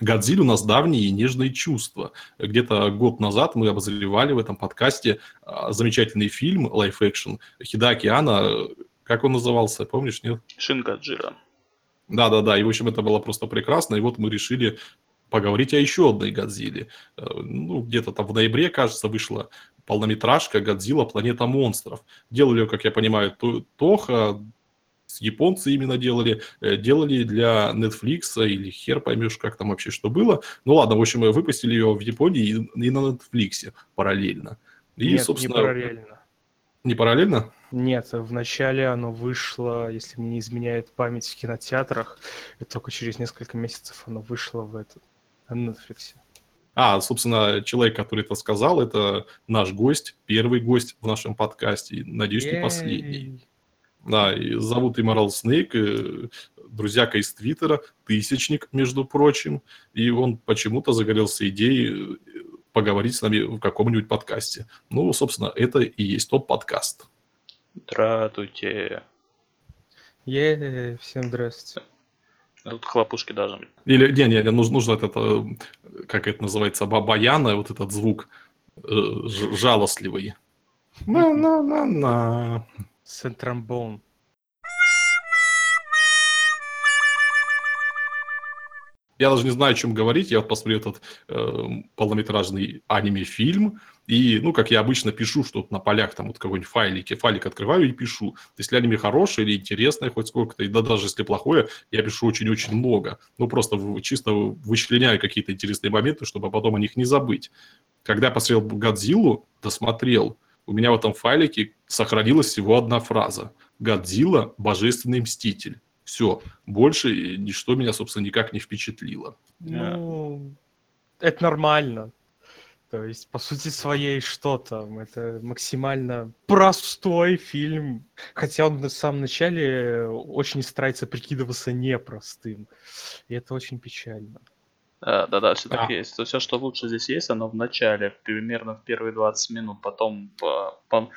Годзилля у нас давние и нежные чувства. Где-то год назад мы обозревали в этом подкасте а, замечательный фильм live-action Хидэаки Анно. Как он назывался, помнишь, нет? Шин Годзира. Да-да-да, и, в общем, это было просто прекрасно. И вот мы решили поговорить о еще одной Годзилле. Э, ну, где-то там в ноябре, кажется, вышла полнометражка «Годзилла. Планета монстров». Делали ее, как я понимаю, Тоха, японцы именно делали, э, делали для Netflix или хер поймешь, как там вообще что было. Ну ладно, в общем, выпустили ее в Японии и, и на Netflix параллельно. И, Нет, собственно, не параллельно. Не параллельно? Нет, вначале оно вышло, если мне не изменяет память, в кинотеатрах, и только через несколько месяцев оно вышло в этот, на Netflix. А, собственно, человек, который это сказал, это наш гость, первый гость в нашем подкасте, надеюсь, не последний. Да, и зовут Emerald Snake, э, друзьяка из Твиттера, тысячник, между прочим, и он почему-то загорелся идеей э, поговорить с нами в каком-нибудь подкасте. Ну, собственно, это и есть тот подкаст. Здравствуйте. Е, всем здравствуйте. Тут хлопушки даже. Или, не, не, нужно, нужно это, э, как это называется, бабаяна, вот этот звук жалостливый. На-на-на-на. Сентромбон. Я даже не знаю, о чем говорить. Я вот посмотрел этот э, полнометражный аниме-фильм, и, ну, как я обычно пишу, что на полях там вот какой-нибудь файлик, файлик открываю и пишу. Если аниме хорошее или интересное хоть сколько-то, и да даже если плохое, я пишу очень-очень много. Ну, просто чисто вычленяю какие-то интересные моменты, чтобы потом о них не забыть. Когда я посмотрел Годзиллу, досмотрел, у меня в этом файлике сохранилась всего одна фраза. Годзилла – божественный мститель. Все. Больше ничто меня, собственно, никак не впечатлило. Ну, это нормально. То есть, по сути своей, что там? Это максимально простой фильм. Хотя он на самом начале очень старается прикидываться непростым. И это очень печально. Да, да, да, все так а. есть. Все, что лучше здесь есть, оно в начале, примерно в первые 20 минут, потом по, по,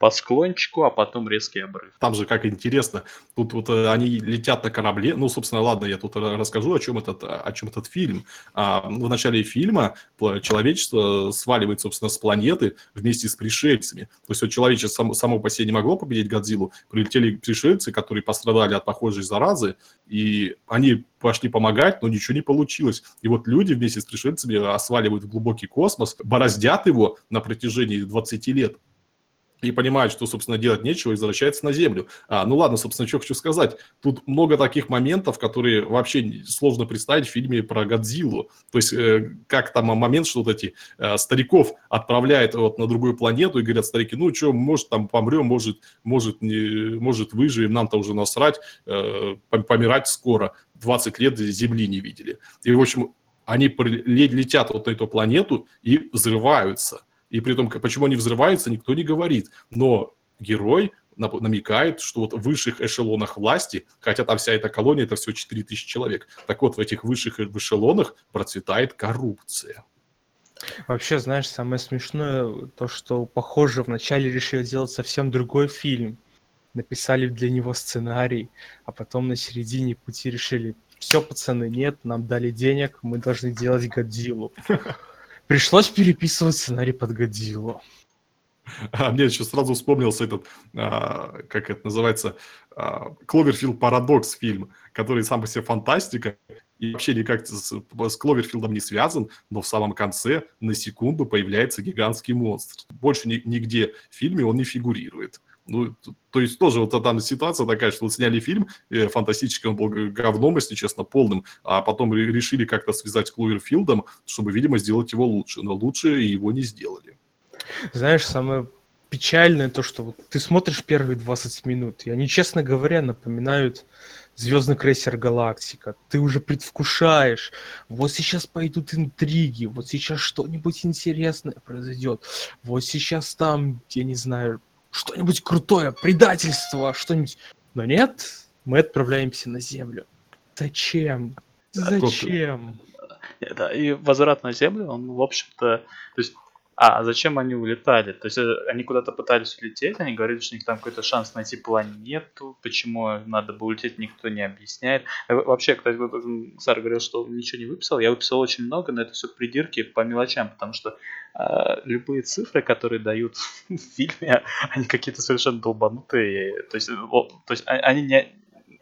по склончику, а потом резкий обрыв. Там же как интересно, тут вот э, они летят на корабле, ну, собственно, ладно, я тут расскажу, о чем этот, о чем этот фильм. А, в начале фильма человечество сваливает, собственно, с планеты вместе с пришельцами. То есть вот человечество само, само по себе не могло победить Годзиллу, прилетели пришельцы, которые пострадали от похожей заразы, и они пошли помогать, но ничего не получилось. И вот люди вместе с пришельцами осваливают в глубокий космос, бороздят его на протяжении 20 лет, и понимает, что, собственно, делать нечего, и возвращается на землю. А, ну ладно, собственно, что хочу сказать. Тут много таких моментов, которые вообще сложно представить в фильме про Годзиллу. То есть, э, как там момент, что вот эти э, стариков отправляют вот на другую планету и говорят, старики, ну что, может, там помрем, может, может, не, может выживем, нам-то уже насрать, э, помирать скоро. 20 лет Земли не видели. И, в общем, они летят вот на эту планету и взрываются – и при том, почему они взрываются, никто не говорит. Но герой намекает, что вот в высших эшелонах власти, хотя там вся эта колония, это все 4000 человек, так вот в этих высших эшелонах процветает коррупция. Вообще, знаешь, самое смешное, то, что, похоже, вначале решили сделать совсем другой фильм. Написали для него сценарий, а потом на середине пути решили, все, пацаны, нет, нам дали денег, мы должны делать Годзиллу. Пришлось переписывать сценарий под Годзиллу. А мне еще сразу вспомнился этот, а, как это называется, а, Кловерфилд Парадокс фильм, который сам по себе фантастика и вообще никак с, с Кловерфилдом не связан, но в самом конце на секунду появляется гигантский монстр. Больше ни, нигде в фильме он не фигурирует. Ну, то есть тоже вот там ситуация такая, что вот сняли фильм э, был говном, если честно, полным, а потом решили как-то связать с Кловерфилдом, чтобы, видимо, сделать его лучше. Но лучше его не сделали. Знаешь, самое печальное то, что вот ты смотришь первые 20 минут, и они, честно говоря, напоминают Звездный крейсер Галактика. Ты уже предвкушаешь. Вот сейчас пойдут интриги, вот сейчас что-нибудь интересное произойдет. Вот сейчас там, я не знаю, что-нибудь крутое, предательство, что-нибудь. Но нет, мы отправляемся на Землю. Зачем? Зачем? Да, и возврат на Землю, он, в общем-то, то есть а зачем они улетали? То есть э, они куда-то пытались улететь, они говорили, что у них там какой-то шанс найти планету, почему надо было улететь, никто не объясняет. Э, вообще, кстати, Сар говорил, что ничего не выписал, я выписал очень много, но это все придирки по мелочам, потому что э, любые цифры, которые дают в фильме, они какие-то совершенно долбанутые. То есть, о, то есть а, они не,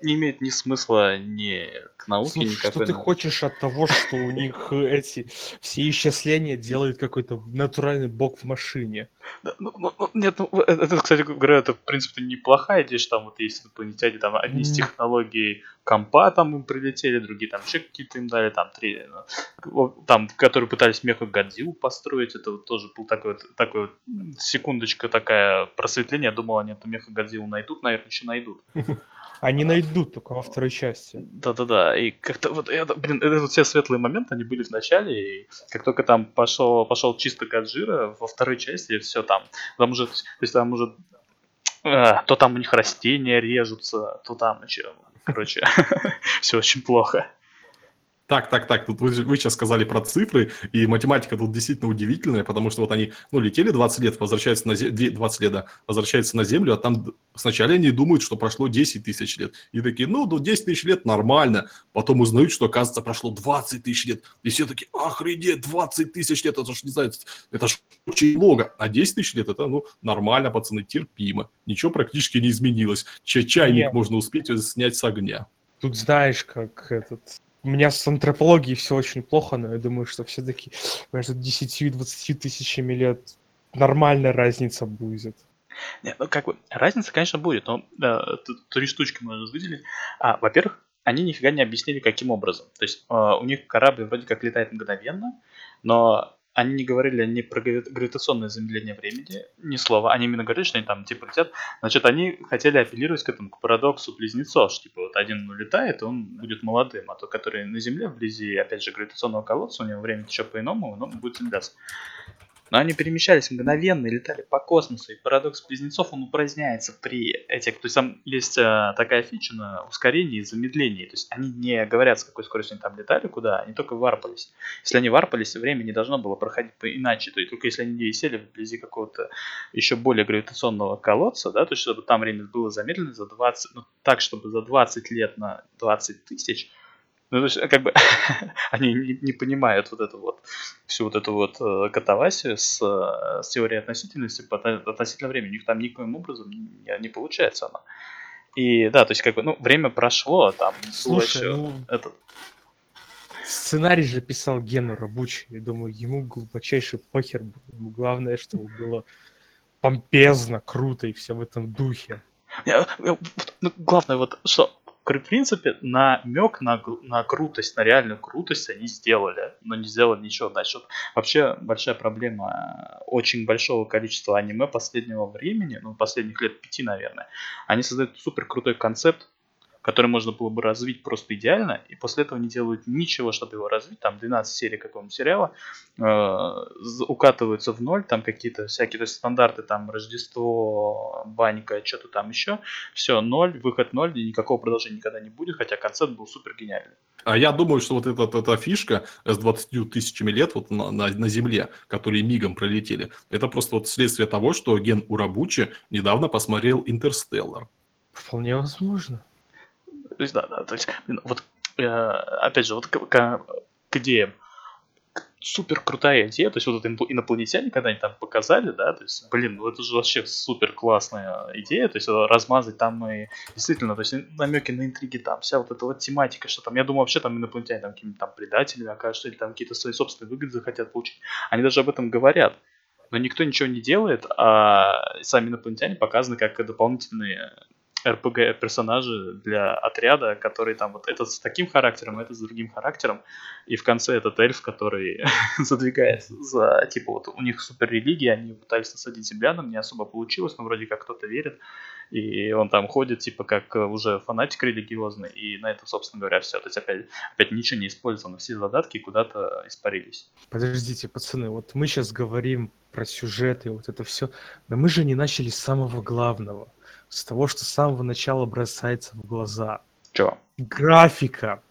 не имеет ни смысла ни к науке, Слушай, никакой. Что ты хочешь от того, что у них эти все исчисления делает какой-то натуральный бог в машине? ну, ну, ну, нет, ну, это, кстати говоря, это, в принципе, неплохая идея, что там вот есть инопланетяне, там одни из технологий компа там им прилетели, другие там еще какие-то им дали, там три, ну, там, которые пытались меха Годзиллу построить, это вот тоже был такой вот, такой вот секундочка такая просветление, я думал, они эту меха Годзиллу найдут, наверное, еще найдут. Они найдут только во второй части. Да-да-да. И как-то вот это, блин, это вот все светлые моменты, они были в начале, и как только там пошел, пошел чисто Гаджира, во второй части все там. Там уже, то есть там уже а, то там у них растения режутся, то там еще. Короче, все очень плохо. Так, так, так, тут вы, вы сейчас сказали про цифры, и математика тут действительно удивительная, потому что вот они, ну, летели 20 лет, возвращаются на Землю, 20 лет, да, возвращаются на Землю, а там сначала они думают, что прошло 10 тысяч лет. И такие, ну, ну 10 тысяч лет нормально. Потом узнают, что, оказывается, прошло 20 тысяч лет. И все такие, охренеть, 20 тысяч лет, это же, не знаю, это же очень много. А 10 тысяч лет, это, ну, нормально, пацаны, терпимо. Ничего практически не изменилось. Чайник Нет. можно успеть снять с огня. Тут знаешь, как этот у меня с антропологией все очень плохо, но я думаю, что все-таки между 10 и 20 тысячами лет нормальная разница будет. Нет, ну как бы, разница, конечно, будет, но э, три штучки можно выделить. А, во-первых, они нифига не объяснили, каким образом. То есть э, у них корабль вроде как летает мгновенно, но они не говорили ни про гравитационное замедление времени, ни слова. Они именно говорили, что они там типа летят. Значит, они хотели апеллировать к этому, к парадоксу близнецов, что типа вот один улетает, он будет молодым, а тот, который на Земле, вблизи, опять же, гравитационного колодца, у него время течет по-иному, он будет замедляться. Но они перемещались мгновенно и летали по космосу, и парадокс близнецов, он упраздняется при этих... То есть там есть э, такая фича на ускорении и замедлении. То есть они не говорят, с какой скоростью они там летали, куда, они только варпались. Если они варпались, время не должно было проходить иначе. То есть только если они сели вблизи какого-то еще более гравитационного колодца, да, то есть чтобы там время было замедлено за 20... Ну, так, чтобы за 20 лет на 20 тысяч ну, то есть, как бы, они не, не понимают вот эту вот, всю вот эту вот э, катавасию с, э, с теорией относительности относительно времени. У них там никаким образом не, не получается оно. И да, то есть, как бы, ну, время прошло, а там Слушай, еще ну... этот... Сценарий же писал Гену Рабучий. Я думаю, ему глубочайший похер был. Ему главное, чтобы было помпезно, круто и все в этом духе. Ну, главное, вот что в принципе, намек на, на крутость, на реальную крутость они сделали, но не сделали ничего. Вот вообще большая проблема очень большого количества аниме последнего времени, ну, последних лет пяти, наверное. Они создают супер крутой концепт, который можно было бы развить просто идеально, и после этого не делают ничего, чтобы его развить, там 12 серий какого-нибудь сериала, э, укатываются в ноль, там какие-то всякие то есть стандарты, там Рождество, банька, что-то там еще, все, ноль, выход ноль, и никакого продолжения никогда не будет, хотя концепт был супер гениальный. А я думаю, что вот эта, эта фишка с 20 тысячами лет вот на, на, на Земле, которые мигом пролетели, это просто вот следствие того, что Ген Урабучи недавно посмотрел «Интерстеллар». Вполне возможно. То есть, да, да, то есть, вот, э, опять же, вот к, к, к. Супер крутая идея, то есть вот это инопланетяне, когда они там показали, да, то есть, блин, ну это же вообще супер классная идея, то есть размазать там и действительно, то есть намеки на интриги там, вся вот эта вот тематика, что там, я думаю, вообще там инопланетяне там какими-то там предателями окажутся или там какие-то свои собственные выгоды захотят получить. Они даже об этом говорят но никто ничего не делает, а сами инопланетяне показаны как дополнительные РПГ персонажи для отряда, который там вот этот с таким характером, этот с другим характером, и в конце этот эльф, который задвигает за, типа, вот у них супер религия, они пытались насадить землянам, не особо получилось, но вроде как кто-то верит, и он там ходит, типа, как уже фанатик религиозный, и на это, собственно говоря, все. То есть опять, опять ничего не использовано, все задатки куда-то испарились. Подождите, пацаны, вот мы сейчас говорим про сюжет и вот это все, но мы же не начали с самого главного с того, что с самого начала бросается в глаза. Чего? Графика.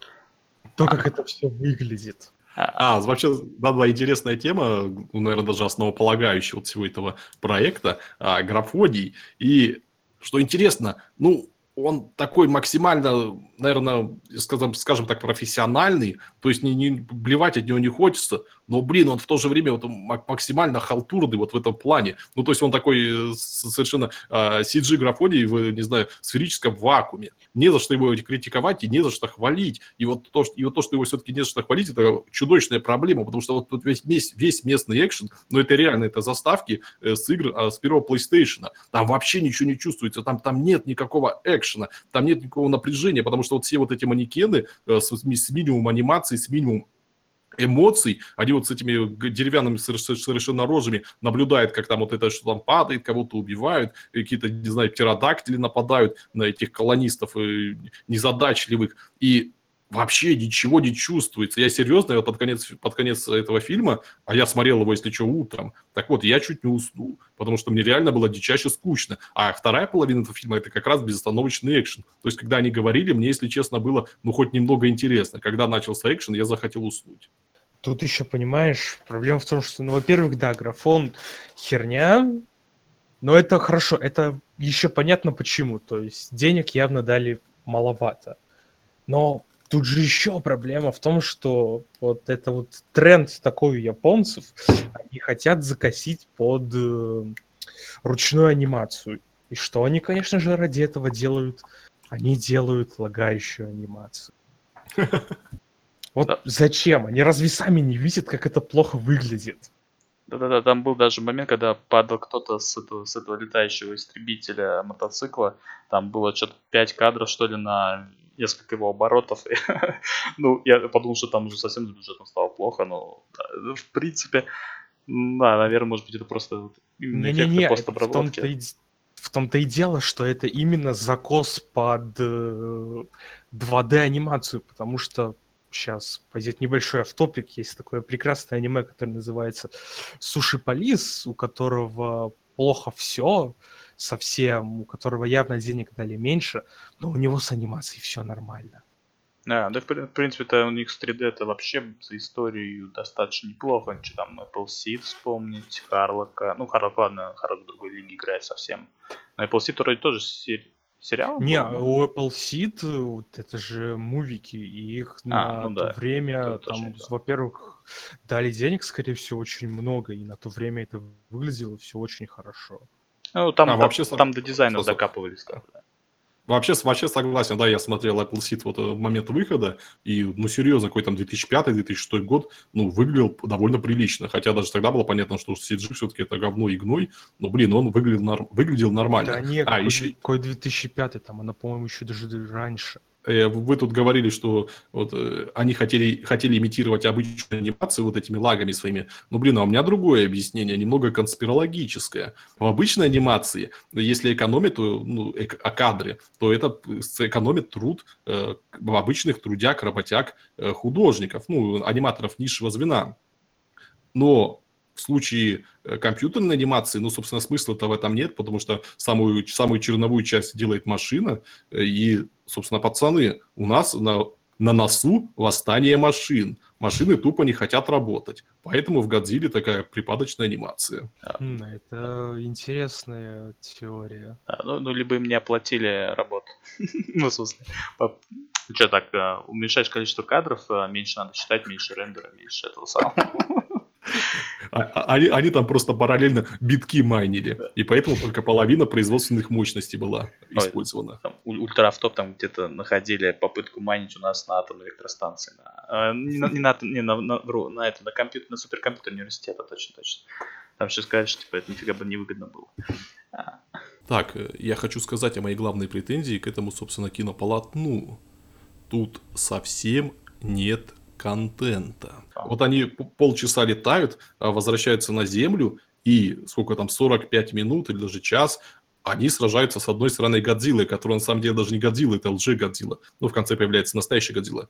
То, как это все выглядит. А, а вообще, да, была интересная тема, ну, наверное, даже основополагающая вот всего этого проекта, а, графодий. И что интересно, ну, он такой максимально, наверное, скажем, скажем так, профессиональный, то есть не, не блевать от него не хочется, но, блин, он в то же время вот максимально халтурный вот в этом плане. Ну, то есть он такой э, совершенно э, а, CG-графоний в, не знаю, сферическом вакууме. Не за что его критиковать и не за что хвалить. И вот то, что, и вот то, что его все-таки не за что хвалить, это чудовищная проблема, потому что вот тут весь, весь, весь местный экшен, ну, это реально, это заставки э, с игр э, с первого PlayStation. Там вообще ничего не чувствуется, там, там нет никакого экшена, там нет никакого напряжения, потому что вот все вот эти манекены э, с, с минимумом анимации, с минимумом эмоций, они вот с этими деревянными совершенно рожами наблюдают, как там вот это, что там падает, кого-то убивают, какие-то, не знаю, птеродактили нападают на этих колонистов э, незадачливых, и вообще ничего не чувствуется. Я серьезно, я вот под конец, под конец этого фильма, а я смотрел его, если что, утром, так вот, я чуть не уснул, потому что мне реально было дичайше скучно. А вторая половина этого фильма – это как раз безостановочный экшен. То есть, когда они говорили, мне, если честно, было, ну, хоть немного интересно. Когда начался экшен, я захотел уснуть. Тут еще, понимаешь, проблема в том, что, ну, во-первых, да, графон херня, но это хорошо, это еще понятно почему. То есть денег явно дали маловато. Но тут же еще проблема в том, что вот это вот тренд такой у японцев, они хотят закосить под э, ручную анимацию. И что они, конечно же, ради этого делают? Они делают лагающую анимацию. Вот да. зачем? Они разве сами не видят, как это плохо выглядит? Да-да-да, там был даже момент, когда падал кто-то с этого, с этого летающего истребителя мотоцикла. Там было что-то 5 кадров, что ли, на несколько его оборотов. ну, я подумал, что там уже совсем с бюджетом стало плохо, но в принципе, да, наверное, может быть, это просто Не-не-не, в том-то и в том-то и дело, что это именно закос под 2D-анимацию, э, потому что сейчас пойдет небольшой автопик. Есть такое прекрасное аниме, которое называется Суши Полис, у которого плохо все совсем, у которого явно денег дали меньше, но у него с анимацией все нормально. Да, да, в принципе-то у них с 3D это вообще за историю достаточно неплохо. Что там Apple Seed вспомнить, Харлока. Ну, Харлок, ладно, Харлок в другой лиге играет совсем. Но Apple Seed вроде тоже сериал? Не, у Apple Seed, вот это же мувики, и их а, на ну то да. время, там, во-первых, дали денег, скорее всего, очень много, и на то время это выглядело все очень хорошо. Ну, там, а, там, вообще, там до дизайна докапывались. Да. Вообще, вообще согласен, да, я смотрел Apple Seed вот э, в момент выхода, и, ну, серьезно, какой там 2005-2006 год, ну, выглядел довольно прилично, хотя даже тогда было понятно, что CG все-таки это говно и гной, но, блин, он выглядел, норм... выглядел нормально. Да нет, а, какой, еще... какой 2005 там, она, по-моему, еще даже раньше. Э, вы тут говорили, что вот, э, они хотели, хотели имитировать обычную анимацию вот этими лагами своими. Ну, блин, а у меня другое объяснение, немного конспирологическое. В обычной анимации, если экономит ну, а кадры, то это экономит труд э, обычных трудяг, работяг, э, художников, ну, аниматоров низшего звена. Но в случае э, компьютерной анимации, ну, собственно, смысла-то в этом нет, потому что самую, самую черновую часть делает машина, э, и, собственно, пацаны, у нас на, на носу восстание машин. Машины тупо не хотят работать. Поэтому в Годзилле такая припадочная анимация. Это интересная теория. ну, ну, либо им не оплатили работу. ну, в смысле, что так, э, уменьшаешь количество кадров, меньше надо считать, меньше рендера, меньше этого самого. А, а, они, они там просто параллельно битки майнили. И поэтому только половина производственных мощностей была использована. Там, ультрафтоп там где-то находили попытку майнить у нас на атомной электростанции. На, не, на, не, на, не на, на, вру, на, это, на, компьютер, на суперкомпьютер университета, точно-точно. Там сейчас что типа, это нифига бы невыгодно было. А. Так, э, я хочу сказать о моей главной претензии к этому, собственно, кинополотну. Тут совсем нет контента. Вот они полчаса летают, а возвращаются на Землю, и сколько там, 45 минут или даже час, они сражаются с одной стороны Годзиллой, которая на самом деле даже не Годзилла, это лже-Годзилла. Ну, в конце появляется настоящий Годзилла.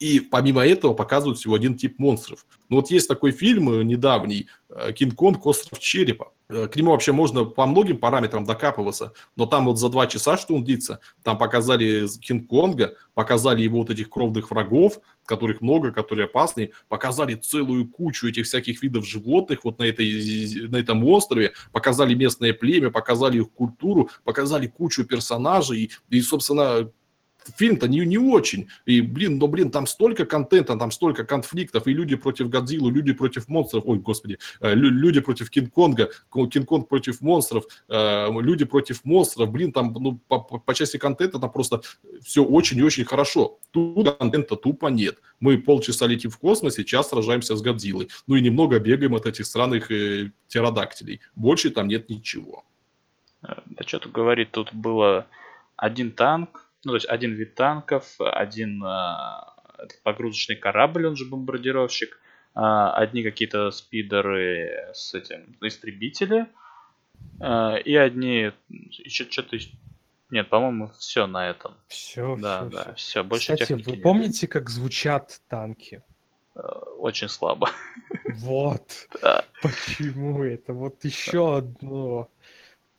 И помимо этого показывают всего один тип монстров. Ну вот есть такой фильм э, недавний э, «Кинг-Конг. Остров черепа». Э, к нему вообще можно по многим параметрам докапываться, но там вот за два часа, что он длится, там показали Кинг-Конга, показали его вот этих кровных врагов, которых много, которые опасны, показали целую кучу этих всяких видов животных вот на, этой, на этом острове, показали местное племя, показали их культуру, показали кучу персонажей, и, собственно, фильм-то не, не очень. И, блин, но, блин, там столько контента, там столько конфликтов, и люди против Годзиллы, люди против монстров, ой, господи, э, люди против Кинг-Конга, Кинг-Конг против монстров, э, люди против монстров, блин, там, ну, по, по части контента там просто все очень и очень хорошо. Тут контента тупо нет. Мы полчаса летим в космосе, час сражаемся с Годзиллой. Ну и немного бегаем от этих странных э, птеродактилей. Больше там нет ничего. Да что тут говорить, тут было один танк, ну, то есть один вид танков, один э, погрузочный корабль, он же бомбардировщик, э, одни какие-то спидеры с этим, истребители, э, и одни, еще что-то, нет, по-моему, все на этом. Все, да, все, да, все. все, больше Кстати, вы нет. помните, как звучат танки? Очень слабо. Вот. Да. Почему это? Вот еще одно.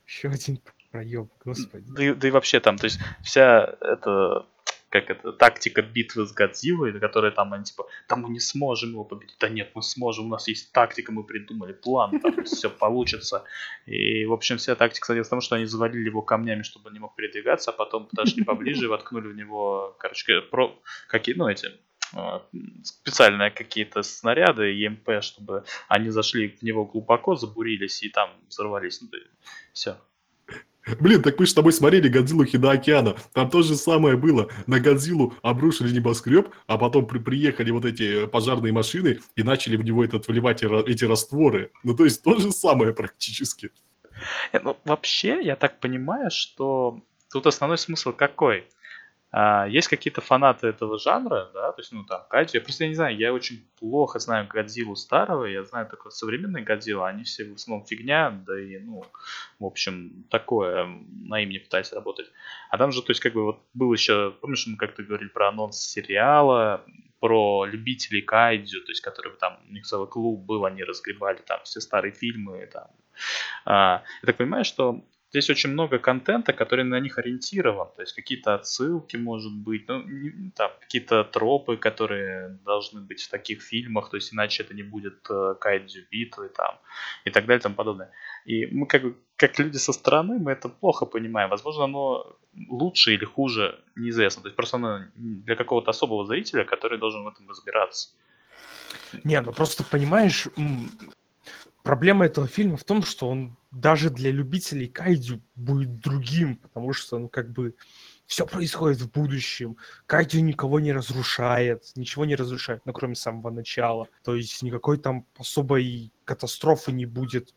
Еще один проеб, господи. Да, и- да и вообще там, то есть вся эта как это, тактика битвы с Годзиллой, которая там, они типа, да мы не сможем его победить. Да нет, мы сможем, у нас есть тактика, мы придумали план, там все получится. И, в общем, вся тактика состоит в том, что они завалили его камнями, чтобы он не мог передвигаться, а потом подошли поближе и воткнули в него, короче, про, какие, ну, эти, э, специальные какие-то снаряды, ЕМП, чтобы они зашли в него глубоко, забурились и там взорвались. Ну, все. Блин, так мы с тобой смотрели Годзиллу Хида океана. Там то же самое было. На Годзиллу обрушили небоскреб, а потом при- приехали вот эти пожарные машины и начали в него этот вливать эти растворы. Ну, то есть то же самое практически. Нет, Ну, вообще, я так понимаю, что тут основной смысл какой? А, есть какие-то фанаты этого жанра, да, то есть, ну, там, Кайдзю, я просто не знаю, я очень плохо знаю Годзиллу старого, я знаю только современные Годзилла, они все в основном фигня, да и, ну, в общем, такое, на им не работать. А там же, то есть, как бы, вот был еще, помнишь, мы как-то говорили про анонс сериала, про любителей Кайдзю, то есть, которые там, у них целый клуб был, они разгребали там все старые фильмы, там, а, я так понимаю, что здесь очень много контента, который на них ориентирован. То есть какие-то отсылки, может быть, ну, не- там, какие-то тропы, которые должны быть в таких фильмах, то есть иначе это не будет э, кайдзю битвы там и так далее и тому подобное. И мы как, как люди со стороны, мы это плохо понимаем. Возможно, оно лучше или хуже, неизвестно. То есть просто оно для какого-то особого зрителя, который должен в этом разбираться. Не, ну просто понимаешь, проблема этого фильма в том, что он даже для любителей кайдзю будет другим, потому что, ну, как бы, все происходит в будущем. Кайдзю никого не разрушает, ничего не разрушает, ну, кроме самого начала. То есть никакой там особой катастрофы не будет.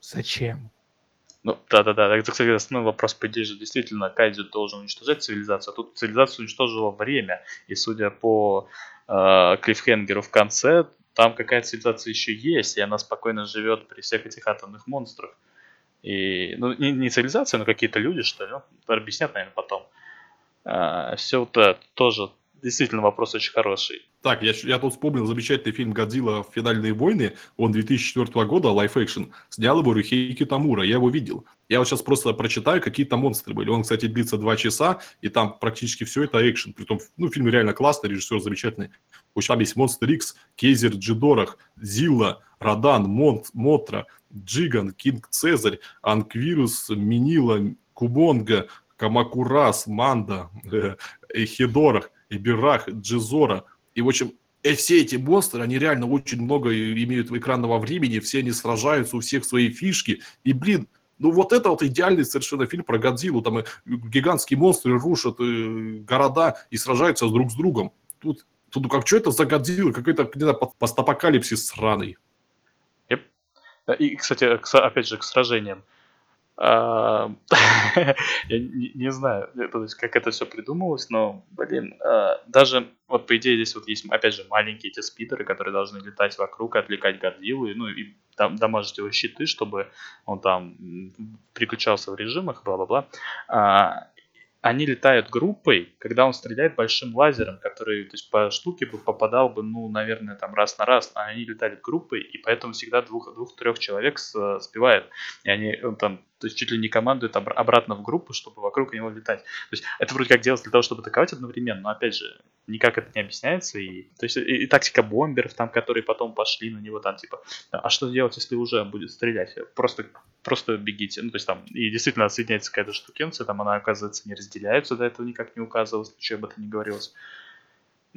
Зачем? Ну, да-да-да, это, кстати, основной вопрос, по идее же, действительно, Кайдзю должен уничтожать цивилизацию, а тут цивилизацию уничтожило время, и судя по э, клиффхенгеру в конце, там какая-то цивилизация еще есть, и она спокойно живет при всех этих атомных монстрах. И, ну, не, не цивилизация, но какие-то люди, что ли, ну, объяснят, наверное, потом. все вот это тоже действительно вопрос очень хороший. Так, я, я тут вспомнил замечательный фильм «Годзилла. Финальные войны». Он 2004 года, Action. Снял его Рюхейки Тамура, я его видел. Я вот сейчас просто прочитаю, какие там монстры были. Он, кстати, длится два часа, и там практически все это экшен. Притом, ну, фильм реально классный, режиссер замечательный. В общем, там есть Монстр Икс, Кейзер, Джидорах, Зилла, Радан, Монт, Мотра, Джиган, Кинг Цезарь, Анквирус, Минила, Кубонга, Камакурас, Манда, Эхидорах, Ибирах, Джизора. И, в общем, э, все эти монстры, они реально очень много и- имеют экранного времени, все они сражаются, у всех свои фишки. И, блин, ну вот это вот идеальный совершенно фильм про Годзиллу. Там э, гигантские монстры рушат э, города и сражаются друг с другом. Тут, тут ну как, что это за Годзилла? Какой-то, не знаю, по- постапокалипсис сраный. И, кстати, опять же, к сражениям. А, Я не знаю, э, как это все придумалось, но, блин, а, даже, вот по идее здесь вот есть, опять же, маленькие эти спидеры, которые должны летать вокруг, отвлекать и, ну, и там дамажить его щиты, чтобы он там переключался в режимах, бла-бла-бла. Они летают группой, когда он стреляет большим лазером, который то есть, по штуке бы попадал бы, ну, наверное, там раз на раз, а они летают группой, и поэтому всегда двух, двух-трех человек сбивают. И они там то есть чуть ли не командует обратно в группу, чтобы вокруг него летать. То есть это вроде как делается для того, чтобы атаковать одновременно, но опять же, никак это не объясняется. И, то есть и, и тактика бомберов, там, которые потом пошли на него, там типа, а что делать, если уже будет стрелять? Просто, просто бегите. Ну, то есть там, и действительно соединяется какая-то штукенция, там она, оказывается, не разделяется, до этого никак не указывалось, ничего об этом не говорилось.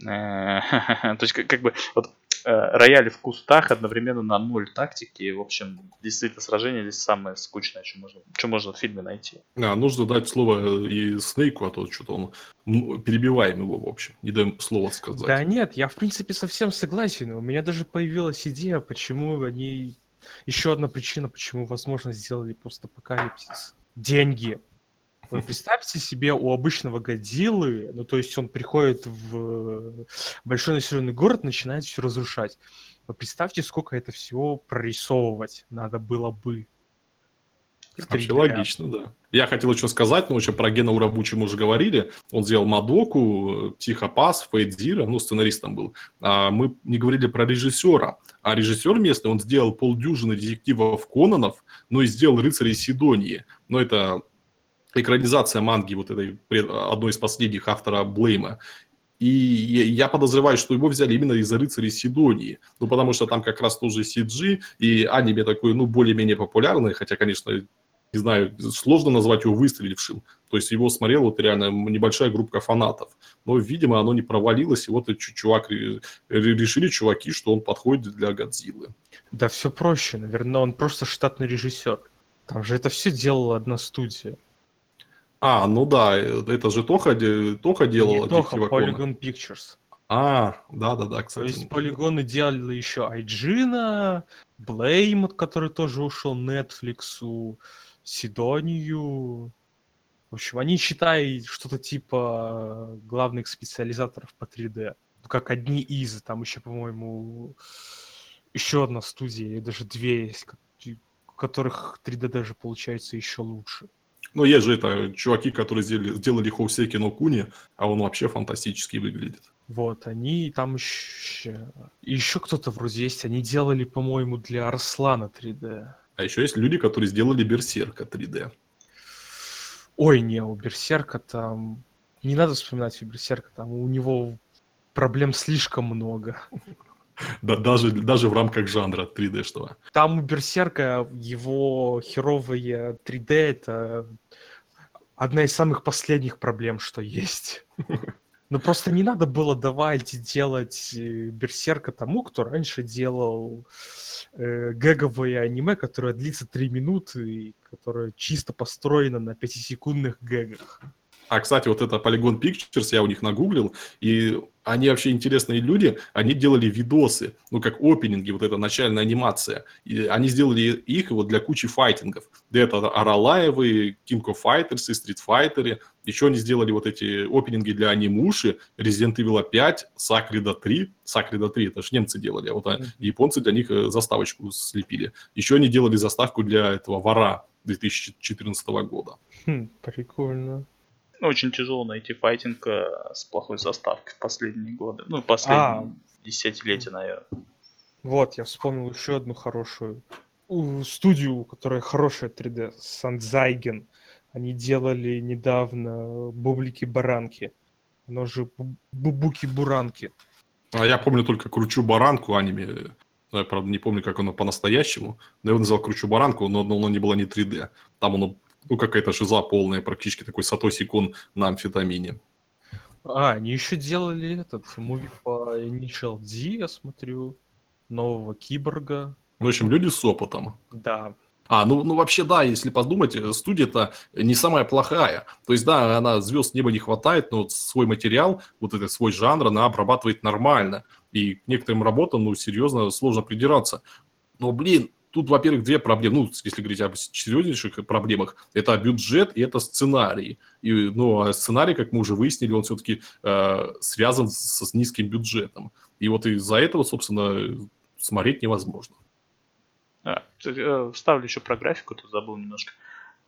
Э, то есть как бы вот Э, рояли в кустах одновременно на ноль тактики. В общем, действительно, сражение здесь самое скучное, что можно, что можно в фильме найти. А, нужно дать слово и Снейку, а то что-то он перебиваем его, в общем, не даем слова сказать. Да нет, я, в принципе, совсем согласен. У меня даже появилась идея, почему они... Еще одна причина, почему, возможно, сделали постапокалипсис. Деньги. Вы представьте себе у обычного Годзиллы, ну то есть он приходит в большой населенный город, начинает все разрушать. Вы представьте, сколько это всего прорисовывать надо было бы. Вообще логично, да. Я хотел еще сказать, ну, еще про Гена Урабучи мы уже говорили. Он сделал Мадоку, Тихопас, Фейдзира, ну, сценаристом был. А мы не говорили про режиссера. А режиссер местный, он сделал полдюжины детективов Кононов, ну и сделал «Рыцарей Сидонии». Но это экранизация манги вот этой одной из последних автора Блейма. И я подозреваю, что его взяли именно из-за рыцарей Сидонии. Ну, потому что там как раз тоже CG, и аниме такое, ну, более-менее популярное, хотя, конечно, не знаю, сложно назвать его выстрелившим. То есть его смотрел вот реально небольшая группа фанатов. Но, видимо, оно не провалилось, и вот чувак, решили чуваки, что он подходит для Годзиллы. Да все проще, наверное, он просто штатный режиссер. Там же это все делала одна студия. А, ну да, э, это же Тоха, Тоха делала. Не Тоха, Polygon Pictures. А, да-да-да, кстати. То есть полигоны делали еще Айджина, Блейм, который тоже ушел Netflix, Сидонию. В общем, они считают что-то типа главных специализаторов по 3D. Как одни из, там еще, по-моему, еще одна студия, и даже две есть, у которых 3D даже получается еще лучше. Ну, есть же это чуваки, которые сделали, сделали Хоусеки но Куни, а он вообще фантастически выглядит. Вот, они там еще... Еще кто-то вроде есть, они делали, по-моему, для Арслана 3D. А еще есть люди, которые сделали Берсерка 3D. Ой, не, у Берсерка там... Не надо вспоминать у Берсерка, там у него проблем слишком много. Да, даже, даже в рамках жанра 3D-шного. Там у Берсерка его херовые 3D это одна из самых последних проблем, что есть. Но просто не надо было давать делать э, Берсерка тому, кто раньше делал э, гэговое аниме, которое длится 3 минуты и которое чисто построено на 5-секундных гэгах. А, кстати, вот это Polygon Pictures, я у них нагуглил, и они вообще интересные люди, они делали видосы, ну, как опенинги, вот эта начальная анимация. И они сделали их вот для кучи файтингов. Да это Аралаевы, King of Fighters и Street Fighter. Еще они сделали вот эти опенинги для анимуши, Resident Evil 5, Сакрида 3. Сакрида 3, это же немцы делали, а вот mm-hmm. японцы для них э, заставочку слепили. Еще они делали заставку для этого Вора 2014 года. Хм, прикольно. Очень тяжело найти файтинг э, с плохой заставкой в последние годы. Ну, последние а, десятилетия, наверное. Вот, я вспомнил еще одну хорошую студию, которая хорошая 3D, Сандзайген. Они делали недавно Бублики-баранки. Оно же Бубуки-буранки. А я помню только Кручу баранку аниме. Я, правда, не помню, как оно по-настоящему. Но я его назвал Кручу баранку, но оно не было не 3D. Там оно ну, какая-то шиза полная, практически такой Сатоси Кун на амфетамине. А, они еще делали этот муви по Initial D, я смотрю, нового киборга. В общем, люди с опытом. Да. А, ну, ну вообще да, если подумать, э, студия-то не самая плохая. То есть да, она звезд неба не хватает, но вот свой материал, вот этот свой жанр, она обрабатывает нормально. И к некоторым работам, ну, серьезно, сложно придираться. Но, блин, Тут, во-первых, две проблемы. Ну, если говорить об серьезнейших проблемах, это бюджет и это сценарий. И, ну, а сценарий, как мы уже выяснили, он все-таки э, связан с, с низким бюджетом. И вот из-за этого, собственно, смотреть невозможно. А, э, вставлю еще про графику, тут забыл немножко.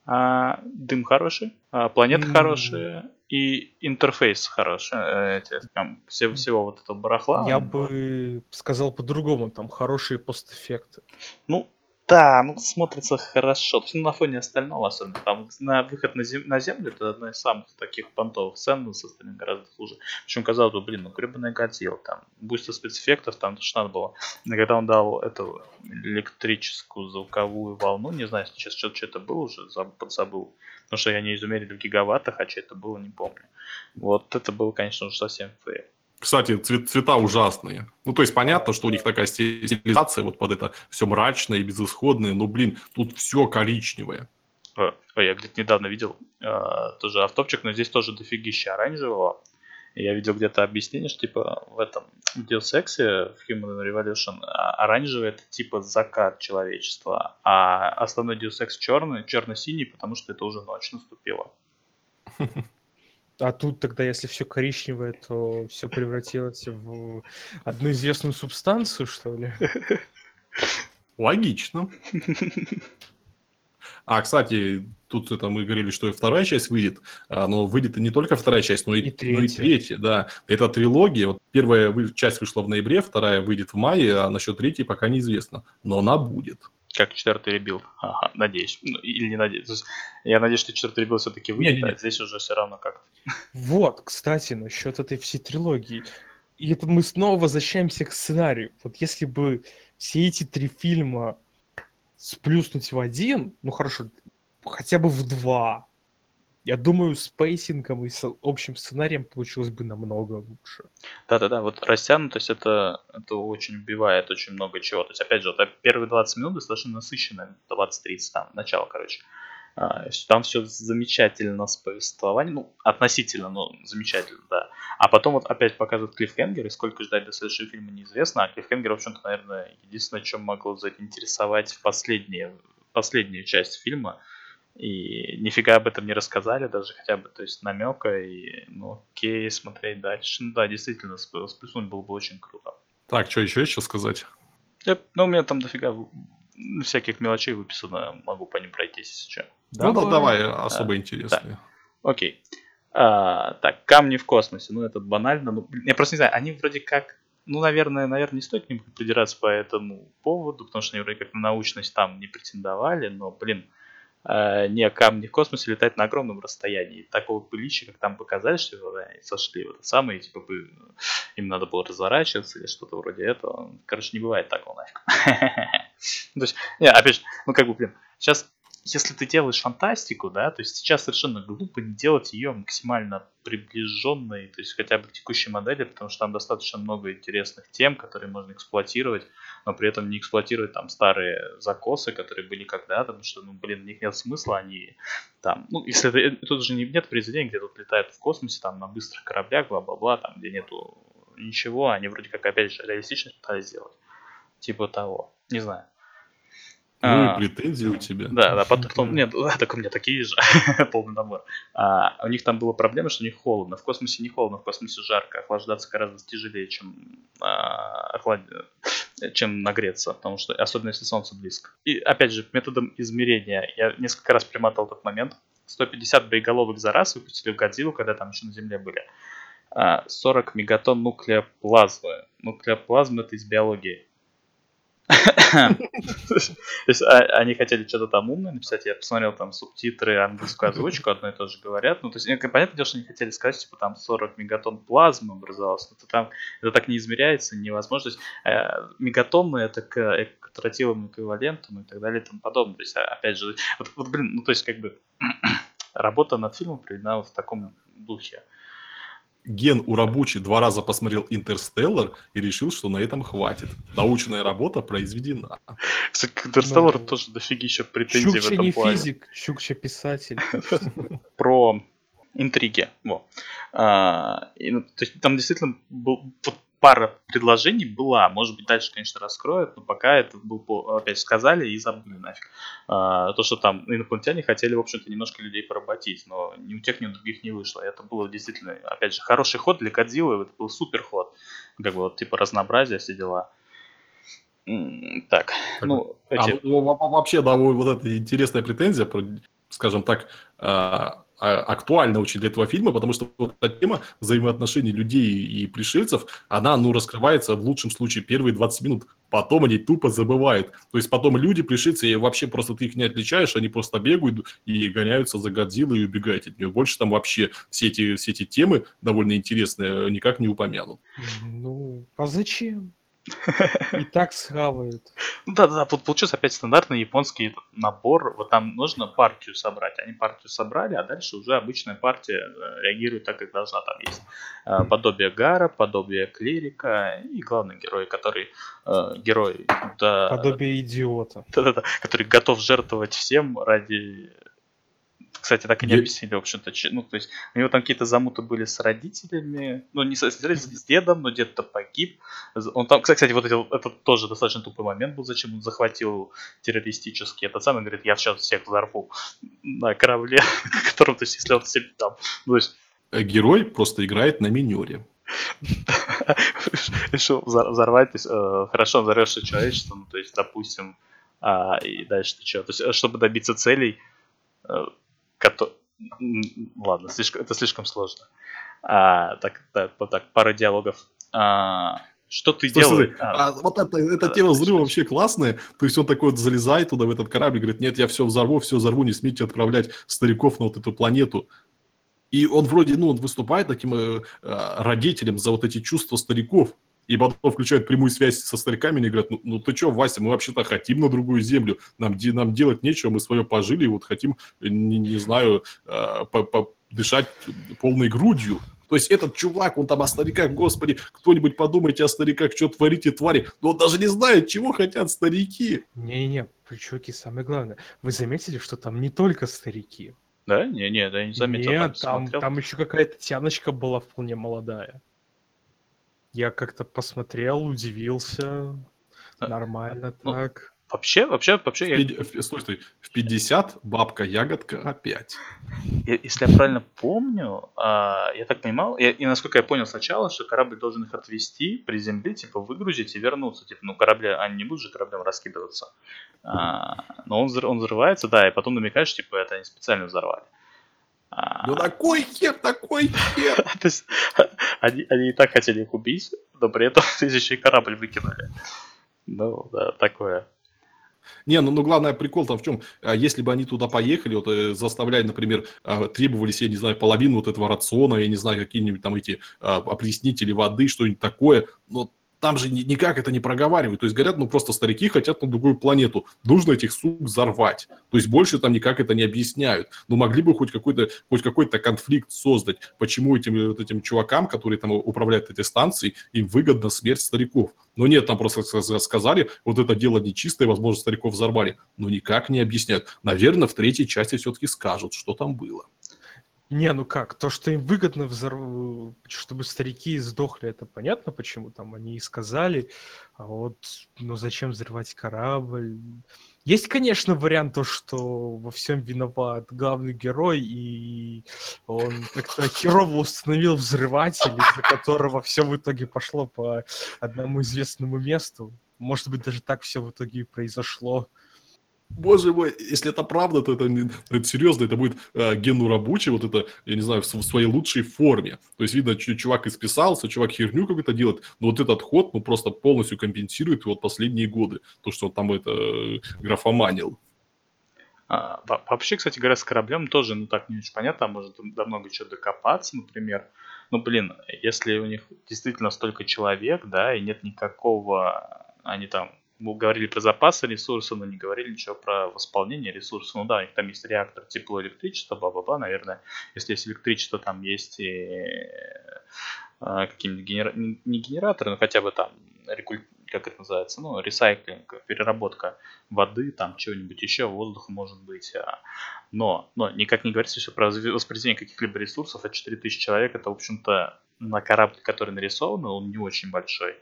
а, дым хороший, а, планета М. хорошая и интерфейс хороший. э, эти, там, все- всего вот этого барахла. Я бы сказал по-другому, там хорошие постэффекты. Ну, да, ну смотрится хорошо. То есть, ну, на фоне остального особенно. Там на выход на, зем- на землю это одна из самых таких понтовых сцен, но с остальным гораздо хуже. Причем казалось бы, блин, ну гребаная Годзилла, там, буста спецэффектов, там то, что надо было. Но когда он дал эту электрическую звуковую волну, не знаю, сейчас что, что это было уже, заб- подзабыл. Потому что я не измерили в гигаваттах, а что это было, не помню. Вот это было, конечно, уже совсем fail. Кстати, цвет- цвета ужасные. Ну, то есть понятно, что у них такая стилизация вот под это все мрачное и безысходное, но, блин, тут все коричневое. Ой, ой, я где-то недавно видел э, тоже автопчик, но здесь тоже дофигища оранжевого. Я видел где-то объяснение, что типа в этом Deus Ex, в Human Revolution, а, оранжевый это типа закат человечества, а основной Deus Ex черный, черно-синий, потому что это уже ночь наступила. А тут тогда, если все коричневое, то все превратилось в одну известную субстанцию, что ли? Логично. А, кстати, тут это мы говорили, что и вторая часть выйдет, а, но выйдет и не только вторая часть, но и, И но и третья. третья, да. Это трилогия. Вот первая часть вышла в ноябре, вторая выйдет в мае, а насчет третьей пока неизвестно. Но она будет. Как четвертый Rebuild. Ага, надеюсь. Ну, или не надеюсь. Есть, я надеюсь, что четвертый rebuild все-таки выйдет, а здесь уже все равно как-то. Вот, кстати, насчет этой всей трилогии. И это мы снова возвращаемся к сценарию. Вот если бы все эти три фильма сплюснуть в один, ну хорошо, хотя бы в два, я думаю, с pacing ом и с общим сценарием получилось бы намного лучше. Да-да-да, вот растянутость это, это очень убивает очень много чего. То есть, опять же, вот первые 20 минут достаточно насыщенные, 20-30 там, начало, короче. А, Там все замечательно с повествованием, ну, относительно, но замечательно, да. А потом вот опять показывают клиффхенгер, и сколько ждать до следующего фильма неизвестно. А клиффхенгер, в общем-то, наверное, единственное, чем могло заинтересовать в последнюю часть фильма. И нифига об этом не рассказали, даже хотя бы, то есть намека, и ну окей, смотреть дальше. Ну да, действительно, сп- сплюснуть было бы очень круто. Так, что еще еще сказать? Я- ну, у меня там дофига всяких мелочей выписано, могу по ним пройтись, если что. Ну да, давай, особо интересные. Окей. А, так, камни в космосе. Ну, это банально. Ну, я просто не знаю, они вроде как... Ну, наверное, наверное, не стоит к ним придираться по этому поводу, потому что они вроде как на научность там не претендовали, но, блин, не камни в космосе летать на огромном расстоянии. Такого пылища, как там показали, что они сошли в это самое, типа, бы, им надо было разворачиваться или что-то вроде этого. Короче, не бывает такого нафиг. То есть, не, опять же, ну как бы, блин, сейчас если ты делаешь фантастику, да, то есть сейчас совершенно глупо не делать ее максимально приближенной, то есть хотя бы к текущей модели, потому что там достаточно много интересных тем, которые можно эксплуатировать, но при этом не эксплуатировать там старые закосы, которые были когда-то, потому что, ну, блин, в них нет смысла, они там, ну, если это, тут же не, нет произведений, где тут летают в космосе, там, на быстрых кораблях, бла-бла-бла, там, где нету ничего, они вроде как, опять же, реалистично пытались сделать. Типа того. Не знаю. Ну А, и претензии у тебя. да, да, потом, нет, да, так у меня такие же, полный набор. А, у них там была проблема, что у них холодно. В космосе не холодно, в космосе жарко. Охлаждаться гораздо тяжелее, чем, а, охлад- чем нагреться, потому что, особенно если солнце близко. И, опять же, методом измерения, я несколько раз примотал этот момент. 150 боеголовок за раз выпустили в Годзиллу, когда там еще на Земле были. А, 40 мегатонн нуклеоплазмы. Нуклеоплазма это из биологии. То есть а- они хотели что-то там умное написать, я посмотрел там субтитры, английскую озвучку, одно и то же говорят. Ну, то есть, понятное дело, что они хотели сказать, типа, там 40 мегатонн плазмы образовалось, но это там, это так не измеряется, невозможно. То есть, э, мегатонны это к, э, к тротиловому эквиваленту и так далее и тому подобное. То есть, а, опять же, вот, вот, блин, ну, то есть, как бы, работа над фильмом проведена вот в таком духе. Ген Урабучи два раза посмотрел «Интерстеллар» и решил, что на этом хватит. Научная работа произведена. Кстати, к Интерстеллару Ну, тоже дофига претензий в Чукча этом не плане. физик, Чукча писатель. про интриги. Во. А, и, ну, то есть там действительно был, вот пара предложений была. Может быть, дальше, конечно, раскроют, но пока это был, по- опять сказали и забыли нафиг. А, то, что там инопланетяне хотели, в общем-то, немножко людей поработить, но ни у тех, ни у других не вышло. Это было действительно, опять же, хороший ход для Годзиллы, это был супер ход. Как бы вот, типа, разнообразие, все дела. Так, ну, А, эти... ну, во- во- вообще, да, вот вот эта интересная претензия про скажем так, а, а, актуальна очень для этого фильма, потому что вот эта тема взаимоотношений людей и пришельцев, она, ну, раскрывается в лучшем случае первые 20 минут. Потом они тупо забывают. То есть потом люди, пришельцы, и вообще просто ты их не отличаешь, они просто бегают и гоняются за Годзиллой и убегают от нее. Больше там вообще все эти, все эти темы довольно интересные никак не упомянут. Ну, а зачем? И так схавают. Ну да, да, вот получился опять стандартный японский набор. Вот там нужно партию собрать. Они партию собрали, а дальше уже обычная партия э, реагирует так, как должна. Там есть э, подобие Гара, подобие Клирика и главный герой, который э, герой... Да, подобие идиота. Да-да-да, который готов жертвовать всем ради кстати, так и не объяснили, в общем-то. Ну, то есть, у него там какие-то замуты были с родителями. Ну, не с, с дедом, но дед-то погиб. Он там, кстати, вот это, это тоже достаточно тупой момент был, зачем он захватил террористический. Этот самый говорит, я сейчас всех взорву на корабле, котором, то есть, если он себе там. Ну, то есть... Э, герой просто играет на минере. Решил взорвать, то есть, э, хорошо, взорвешь человечество, ну, то есть, допустим, а, и дальше ты что? То есть, э, чтобы добиться целей, э, Кото... Ладно, слишком, это слишком сложно. А, так, так, вот так, пара диалогов. А, что ты Слушай, делаешь? А, а, вот это, эта тема взрыва вообще классная. То есть он такой вот залезает туда, в этот корабль, говорит, нет, я все взорву, все взорву, не смейте отправлять стариков на вот эту планету. И он вроде, ну, он выступает таким э, э родителем за вот эти чувства стариков. И потом включают прямую связь со стариками и говорят, ну, ну ты что, Вася, мы вообще-то хотим на другую землю, нам, нам делать нечего, мы свое пожили, и вот хотим, не, не знаю, э, по, по, дышать полной грудью. То есть этот чувак, он там о стариках, господи, кто-нибудь подумайте о стариках, что творите, твари. Но он даже не знает, чего хотят старики. Не-не-не, чуваки, самое главное, вы заметили, что там не только старики. Да? Не-не, да, я не заметил. Нет, там, там, там еще какая-то тяночка была вполне молодая. Я как-то посмотрел, удивился. А, Нормально ну, так. Вообще, вообще, вообще... В, я... стой, стой, в 50 бабка-ягодка опять. Если я правильно помню, а, я так понимал, и, и насколько я понял сначала, что корабль должен их отвезти, приземлить, типа выгрузить и вернуться. Типа, ну корабли, они не будут же кораблем раскидываться. А, но он, он взрывается, да, и потом намекаешь, типа, это они специально взорвали. Ну на кой хер, такой хер? То есть они, они и так хотели их убить, но при этом еще и корабль выкинули. Ну, да, такое. Не, ну, ну главное прикол там в чем, а, если бы они туда поехали, вот э, заставляли, например, а, требовались, я не знаю, половину вот этого рациона, я не знаю, какие-нибудь там эти а, опреснители воды, что-нибудь такое, но там же никак это не проговаривают. То есть говорят, ну просто старики хотят на другую планету. Нужно этих сук взорвать. То есть больше там никак это не объясняют. Но ну, могли бы хоть какой-то хоть какой-то конфликт создать. Почему этим, вот этим чувакам, которые там управляют этой станцией, им выгодна смерть стариков. Но нет, там просто сказали, вот это дело нечистое, возможно, стариков взорвали. Но никак не объясняют. Наверное, в третьей части все-таки скажут, что там было. Не, ну как, то, что им выгодно, взорв... чтобы старики сдохли, это понятно, почему там они и сказали. А вот, ну зачем взрывать корабль? Есть, конечно, вариант то, что во всем виноват главный герой, и он как-то херово установил взрыватель, из-за которого все в итоге пошло по одному известному месту. Может быть, даже так все в итоге и произошло. Боже мой, если это правда, то это, это серьезно, это будет э, Гену рабочий, вот это, я не знаю, в, в своей лучшей форме. То есть, видно, чувак исписался, чувак херню какую-то делает, но вот этот ход, ну, просто полностью компенсирует вот последние годы, то, что он там это э, графоманил. А, вообще, кстати говоря, с кораблем тоже, ну, так не очень понятно, а может до много чего докопаться, например. Ну, блин, если у них действительно столько человек, да, и нет никакого, они там мы говорили про запасы ресурсов, но не говорили ничего про восполнение ресурсов. Ну да, у них там есть реактор тепло, электричество, ба-ба-ба, наверное. Если есть электричество, там есть и а, какие-нибудь генера... не генераторы, но хотя бы там рекуль... как это называется, ну, ресайклинг, переработка воды, там чего-нибудь еще, воздуха может быть. А. Но, но никак не говорится все про распределение каких-либо ресурсов, а 4000 человек это, в общем-то, на корабль, который нарисован, он не очень большой.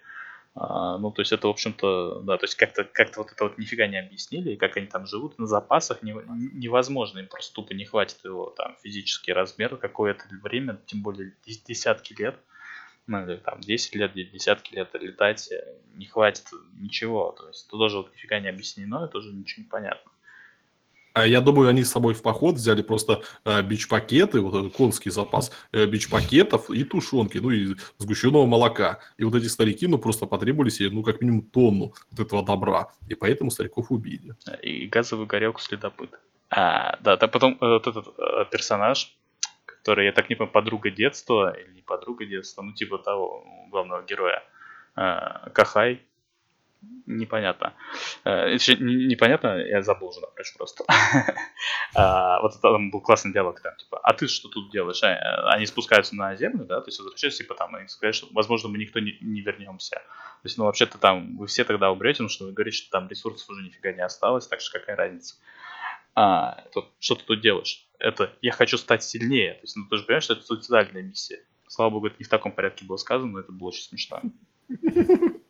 А, ну, то есть это, в общем-то, да, то есть как-то как вот это вот нифига не объяснили, и как они там живут на запасах, не, невозможно, им просто тупо не хватит его там физический размер какое-то время, тем более десятки лет, ну, или там 10 лет, десятки лет летать э, не хватит ничего, то есть это тоже вот нифига не объяснено, и тоже ничего не понятно. А я думаю, они с собой в поход взяли просто э, бич-пакеты, вот конский запас э, бич-пакетов и тушенки, ну и сгущенного молока. И вот эти старики, ну, просто потребовали себе, ну, как минимум тонну вот этого добра. И поэтому стариков убили. И газовую горелку следопыт. А, да, там потом э, вот этот э, персонаж, который, я так не понимаю, подруга детства, или не подруга детства, ну, типа того главного героя, э, Кахай, непонятно. Э, еще непонятно, я забыл уже напрочь просто. А, вот там был классный диалог, там, типа, а ты что тут делаешь? А, они спускаются на землю, да, то есть возвращаются, типа, там, и сказать, что, возможно, мы никто не, не вернемся. То есть, ну, вообще-то там, вы все тогда умрете, потому что вы говорите, что там ресурсов уже нифига не осталось, так что какая разница? А, что ты тут делаешь? Это, я хочу стать сильнее. То есть, ну, ты же понимаешь, что это суицидальная миссия. Слава богу, это не в таком порядке было сказано, но это было очень смешно.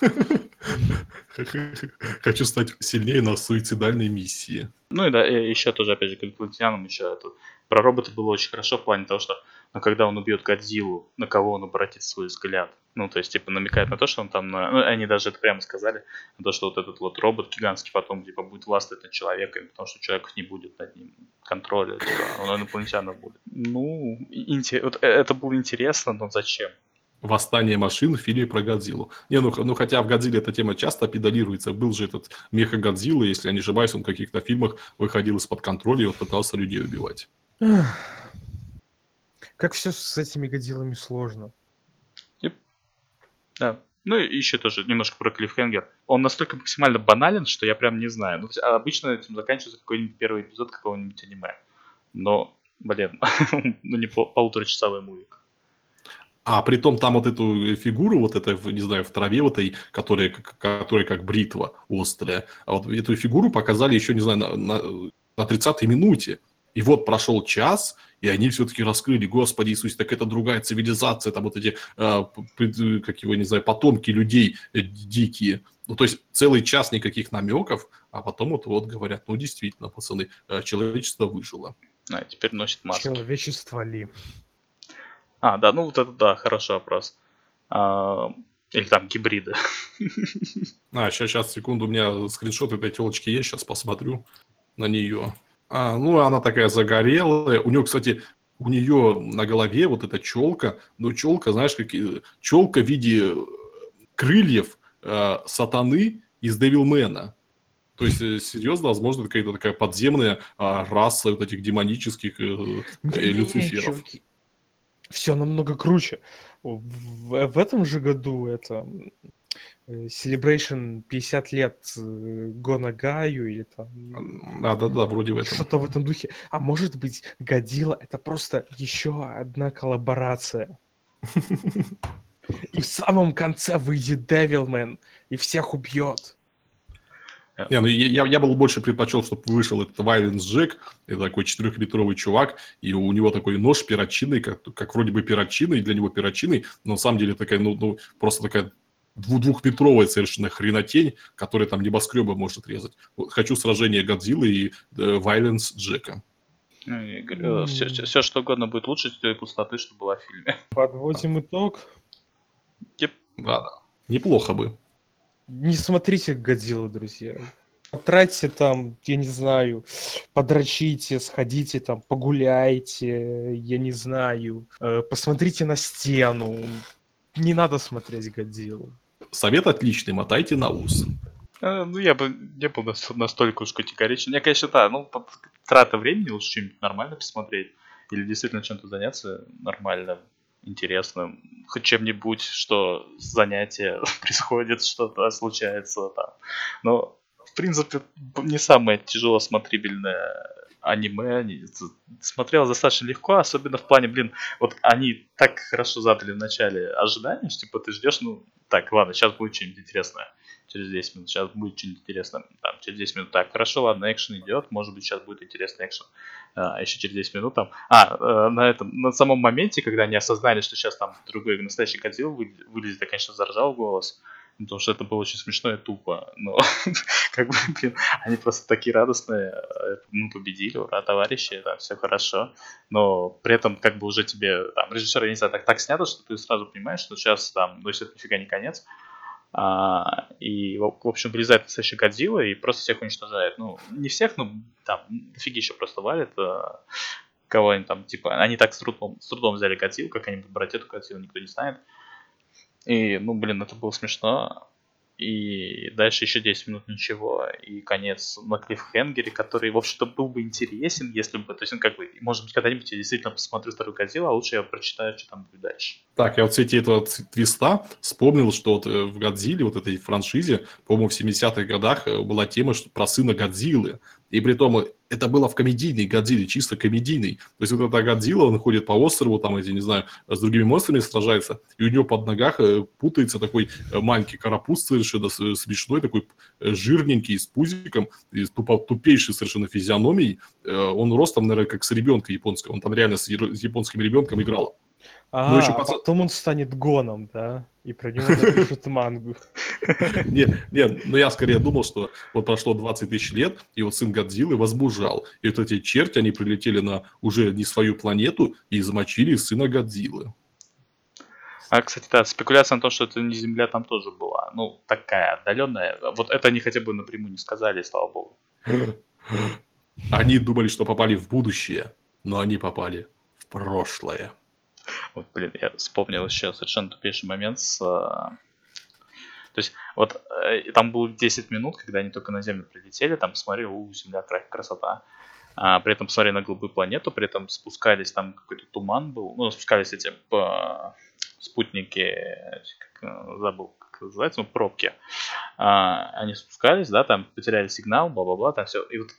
Хочу стать сильнее на суицидальной миссии. Ну и да, и еще тоже, опять же, к инопланетянам еще это, про робота было очень хорошо в плане того, что но ну, когда он убьет Годзиллу, на кого он обратит свой взгляд? Ну, то есть, типа, намекает на то, что он там, на... ну, они даже это прямо сказали, на то, что вот этот вот робот гигантский потом, типа, будет властвовать над человеком, потому что человек не будет над ним контроля, типа, он инопланетянов будет. Ну, инте... вот э, это было интересно, но зачем? Восстание машин в фильме про Годзиллу. Не, ну, ну хотя в Годзилле эта тема часто педалируется. Был же этот меха Годзилла, если я не ошибаюсь, он в каких-то фильмах выходил из-под контроля и вот пытался людей убивать. Как все с этими Годзиллами сложно. Yep. Да. Ну и еще тоже немножко про Клиффхенгер. Он настолько максимально банален, что я прям не знаю. Ну, обычно этим заканчивается какой-нибудь первый эпизод какого-нибудь аниме. Но, блин, ну не полуторачасовой мувик. А при том там вот эту фигуру, вот это, не знаю, в траве вот этой, которая, которая как бритва острая, а вот эту фигуру показали еще, не знаю, на, на, на 30-й минуте. И вот прошел час, и они все-таки раскрыли, Господи Иисусе, так это другая цивилизация, там вот эти, э, как его, не знаю, потомки людей э, дикие. Ну, то есть целый час никаких намеков, а потом вот, вот говорят, ну, действительно, пацаны, э, человечество выжило. А, теперь носит маску. Человечество ли? А, да, ну вот это да, хороший вопрос. А, или там гибриды. А, сейчас, сейчас, секунду, у меня скриншот этой телочки есть, сейчас посмотрю на нее. А, ну, она такая загорелая. У нее, кстати, у нее на голове вот эта челка, но челка, знаешь, как челка в виде крыльев э, сатаны из Девилмена. То есть, э, серьезно, возможно, какая-то такая подземная а, раса вот этих демонических э, э, люциферов все намного круче. В, в этом же году это э, Celebration 50 лет э, Гона Гаю или там... Да, да, да, вроде в этом. Что-то в этом духе. А может быть, Годила это просто еще одна коллаборация. И в самом конце выйдет Девилмен и всех убьет. Не, ну я, я был больше предпочел, чтобы вышел этот Вайленс Джек, это такой четырехлитровый чувак, и у него такой нож перочинный, как, как вроде бы перочинный, для него перочинный, но на самом деле такая, ну, ну просто такая двухметровая совершенно хренотень, которая там небоскребы может резать. Вот, хочу сражение Годзиллы и Вайленс э, Джека. Ну, все, все, все, что угодно будет лучше той пустоты, что была в фильме. Подводим итог. Yep. Да, да. Неплохо бы. Не смотрите Годзиллу, друзья. Потратьте там, я не знаю, подрочите, сходите там, погуляйте, я не знаю, э, посмотрите на стену. Не надо смотреть Годзиллу. Совет отличный, мотайте на ус. А, ну, я бы не был настолько уж категоричен. Я, конечно, да, ну, трата времени лучше что-нибудь нормально посмотреть. Или действительно чем-то заняться нормально интересным, хоть чем-нибудь, что занятие происходит, что-то случается там. Но, в принципе, не самое тяжело смотрибельное аниме. Смотрел достаточно легко, особенно в плане, блин, вот они так хорошо задали в начале ожидания, что типа ты ждешь, ну, так, ладно, сейчас будет что-нибудь интересное через 10 минут, сейчас будет интересное, там, через 10 минут, так, хорошо, ладно, экшен идет, может быть, сейчас будет интересный экшен, а, еще через 10 минут там, а, э, на этом, на самом моменте, когда они осознали, что сейчас там другой настоящий Годзилла вылезет, я, конечно, заржал голос, потому что это было очень смешно и тупо, но как бы, блин, они просто такие радостные, э, мы победили, ура, товарищи, там все хорошо, но при этом как бы уже тебе, там, режиссер, я не знаю, так, так снято, что ты сразу понимаешь, что сейчас там, ну, если это нифига не конец, А, и, в общем, вылезает настоящий Годзилла и просто всех уничтожает. Ну, не всех, но там дофигища просто валит. А, кого они там, типа, они так с трудом, с трудом взяли Годзиллу, как они будут брать эту Годзиллу, никто не знает. И, ну, блин, это было смешно и дальше еще 10 минут ничего, и конец на клиффхенгере, который, в общем-то, был бы интересен, если бы, то есть, он как бы, может быть, когда-нибудь я действительно посмотрю вторую Годзиллу, а лучше я прочитаю, что там будет дальше. Так, я вот в свете этого твиста вспомнил, что вот э, в Годзилле, вот этой франшизе, по-моему, в 70-х годах э, была тема что, про сына Годзиллы. И при том это было в комедийной Годзилле, чисто комедийной. То есть вот эта Годзилла, он ходит по острову, там эти, не знаю, с другими монстрами сражается, и у него под ногах э, путается такой маленький карапуз совершенно смешной, такой жирненький, с пузиком, и с тупейшей совершенно физиономией. Он ростом, наверное, как с ребенка японского. Он там реально с японским ребенком играл. А, ну, еще а потом он станет гоном, да? И про него напишут мангу. Нет, нет, но я скорее думал, что вот прошло 20 тысяч лет, и вот сын Годзиллы возбужал. И вот эти черти, они прилетели на уже не свою планету и замочили сына Годзиллы. А, кстати, да, спекуляция на то, что это не Земля там тоже была. Ну, такая отдаленная. Вот это они хотя бы напрямую не сказали, слава богу. Они думали, что попали в будущее, но они попали в прошлое. Вот, блин, я вспомнил еще совершенно тупейший момент с... Э, то есть, вот э, там было 10 минут, когда они только на Землю прилетели, там смотрели, у, Земля красота. А, при этом смотрели на голубую планету, при этом спускались, там какой-то туман был, ну, спускались эти по, спутники, как, э, забыл, как называется, ну, пробки. А, они спускались, да, там потеряли сигнал, бла-бла-бла, там все. И вот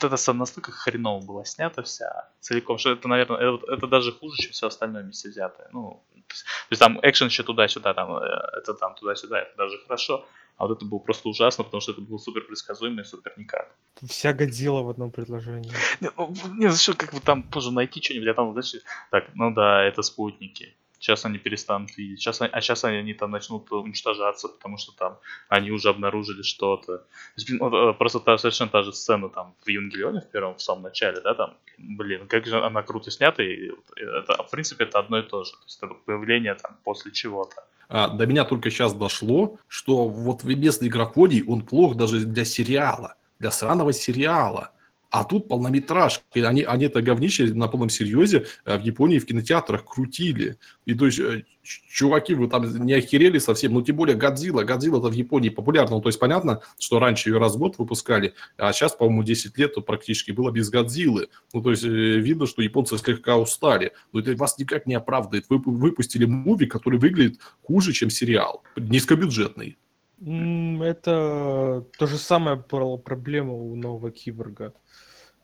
это настолько хреново было снято вся целиком, что это, наверное, это, это даже хуже, чем все остальное вместе взятое. Ну, то есть, то есть там экшен еще туда-сюда, там, э, это там туда-сюда, это даже хорошо. А вот это было просто ужасно, потому что это было супер предсказуемо и супер никак. Вся годила в одном предложении. Не, ну, не за что как бы там тоже найти что-нибудь, а там, знаешь, так, ну да, это спутники сейчас они перестанут видеть, сейчас, а сейчас они там начнут уничтожаться, потому что там они уже обнаружили что-то. Э, просто та, совершенно та же сцена там в Евангелионе в первом, в самом начале, да, там, блин, как же она круто снята, и это, в принципе, это одно и то же. То есть это появление там после чего-то. А, до меня только сейчас дошло, что вот в местный графоний он плох даже для сериала, для сраного сериала. А тут полнометражки. Они, они это говнище на полном серьезе э, в Японии в кинотеатрах крутили. И то есть, э, чуваки, вы там не охерели совсем. Ну, тем более, Годзилла. Годзилла-то в Японии популярна. Ну, то есть, понятно, что раньше ее раз в год выпускали, а сейчас, по-моему, 10 лет практически было без Годзиллы. Ну, то есть, э, видно, что японцы слегка устали. Но это вас никак не оправдывает. Вы выпустили муви, который выглядит хуже, чем сериал. Низкобюджетный. Это то же самое проблема у нового киборга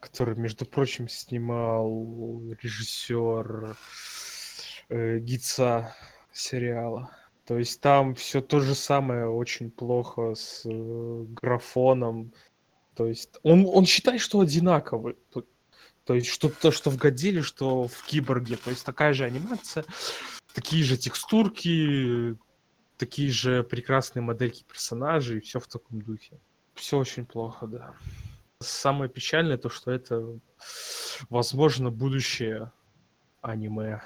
который, между прочим, снимал режиссер э, Гица сериала. То есть там все то же самое очень плохо с э, графоном. То есть он, он считает, что одинаковый. То, то есть что то, что в Годзилле, что в Киборге. То есть такая же анимация, такие же текстурки, такие же прекрасные модельки персонажей, и все в таком духе. Все очень плохо, да. Самое печальное то, что это, возможно, будущее аниме.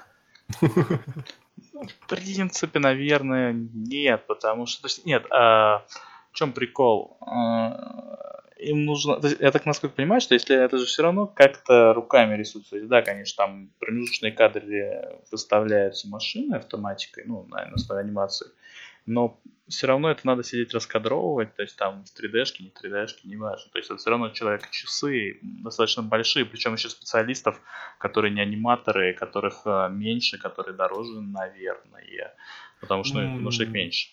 В принципе, наверное, нет, потому что... То есть, нет, а в чем прикол? А, им нужно... Я так насколько понимаю, что если это же все равно как-то руками рисуется. Да, конечно, там промежуточные кадры выставляются машиной автоматикой, ну, на, на основе анимации но все равно это надо сидеть раскадровывать, то есть там в 3D-шке, не 3D-шке, не важно. То есть это все равно человек часы достаточно большие, причем еще специалистов, которые не аниматоры, которых э, меньше, которые дороже, наверное. Потому что, ну, потому что их меньше.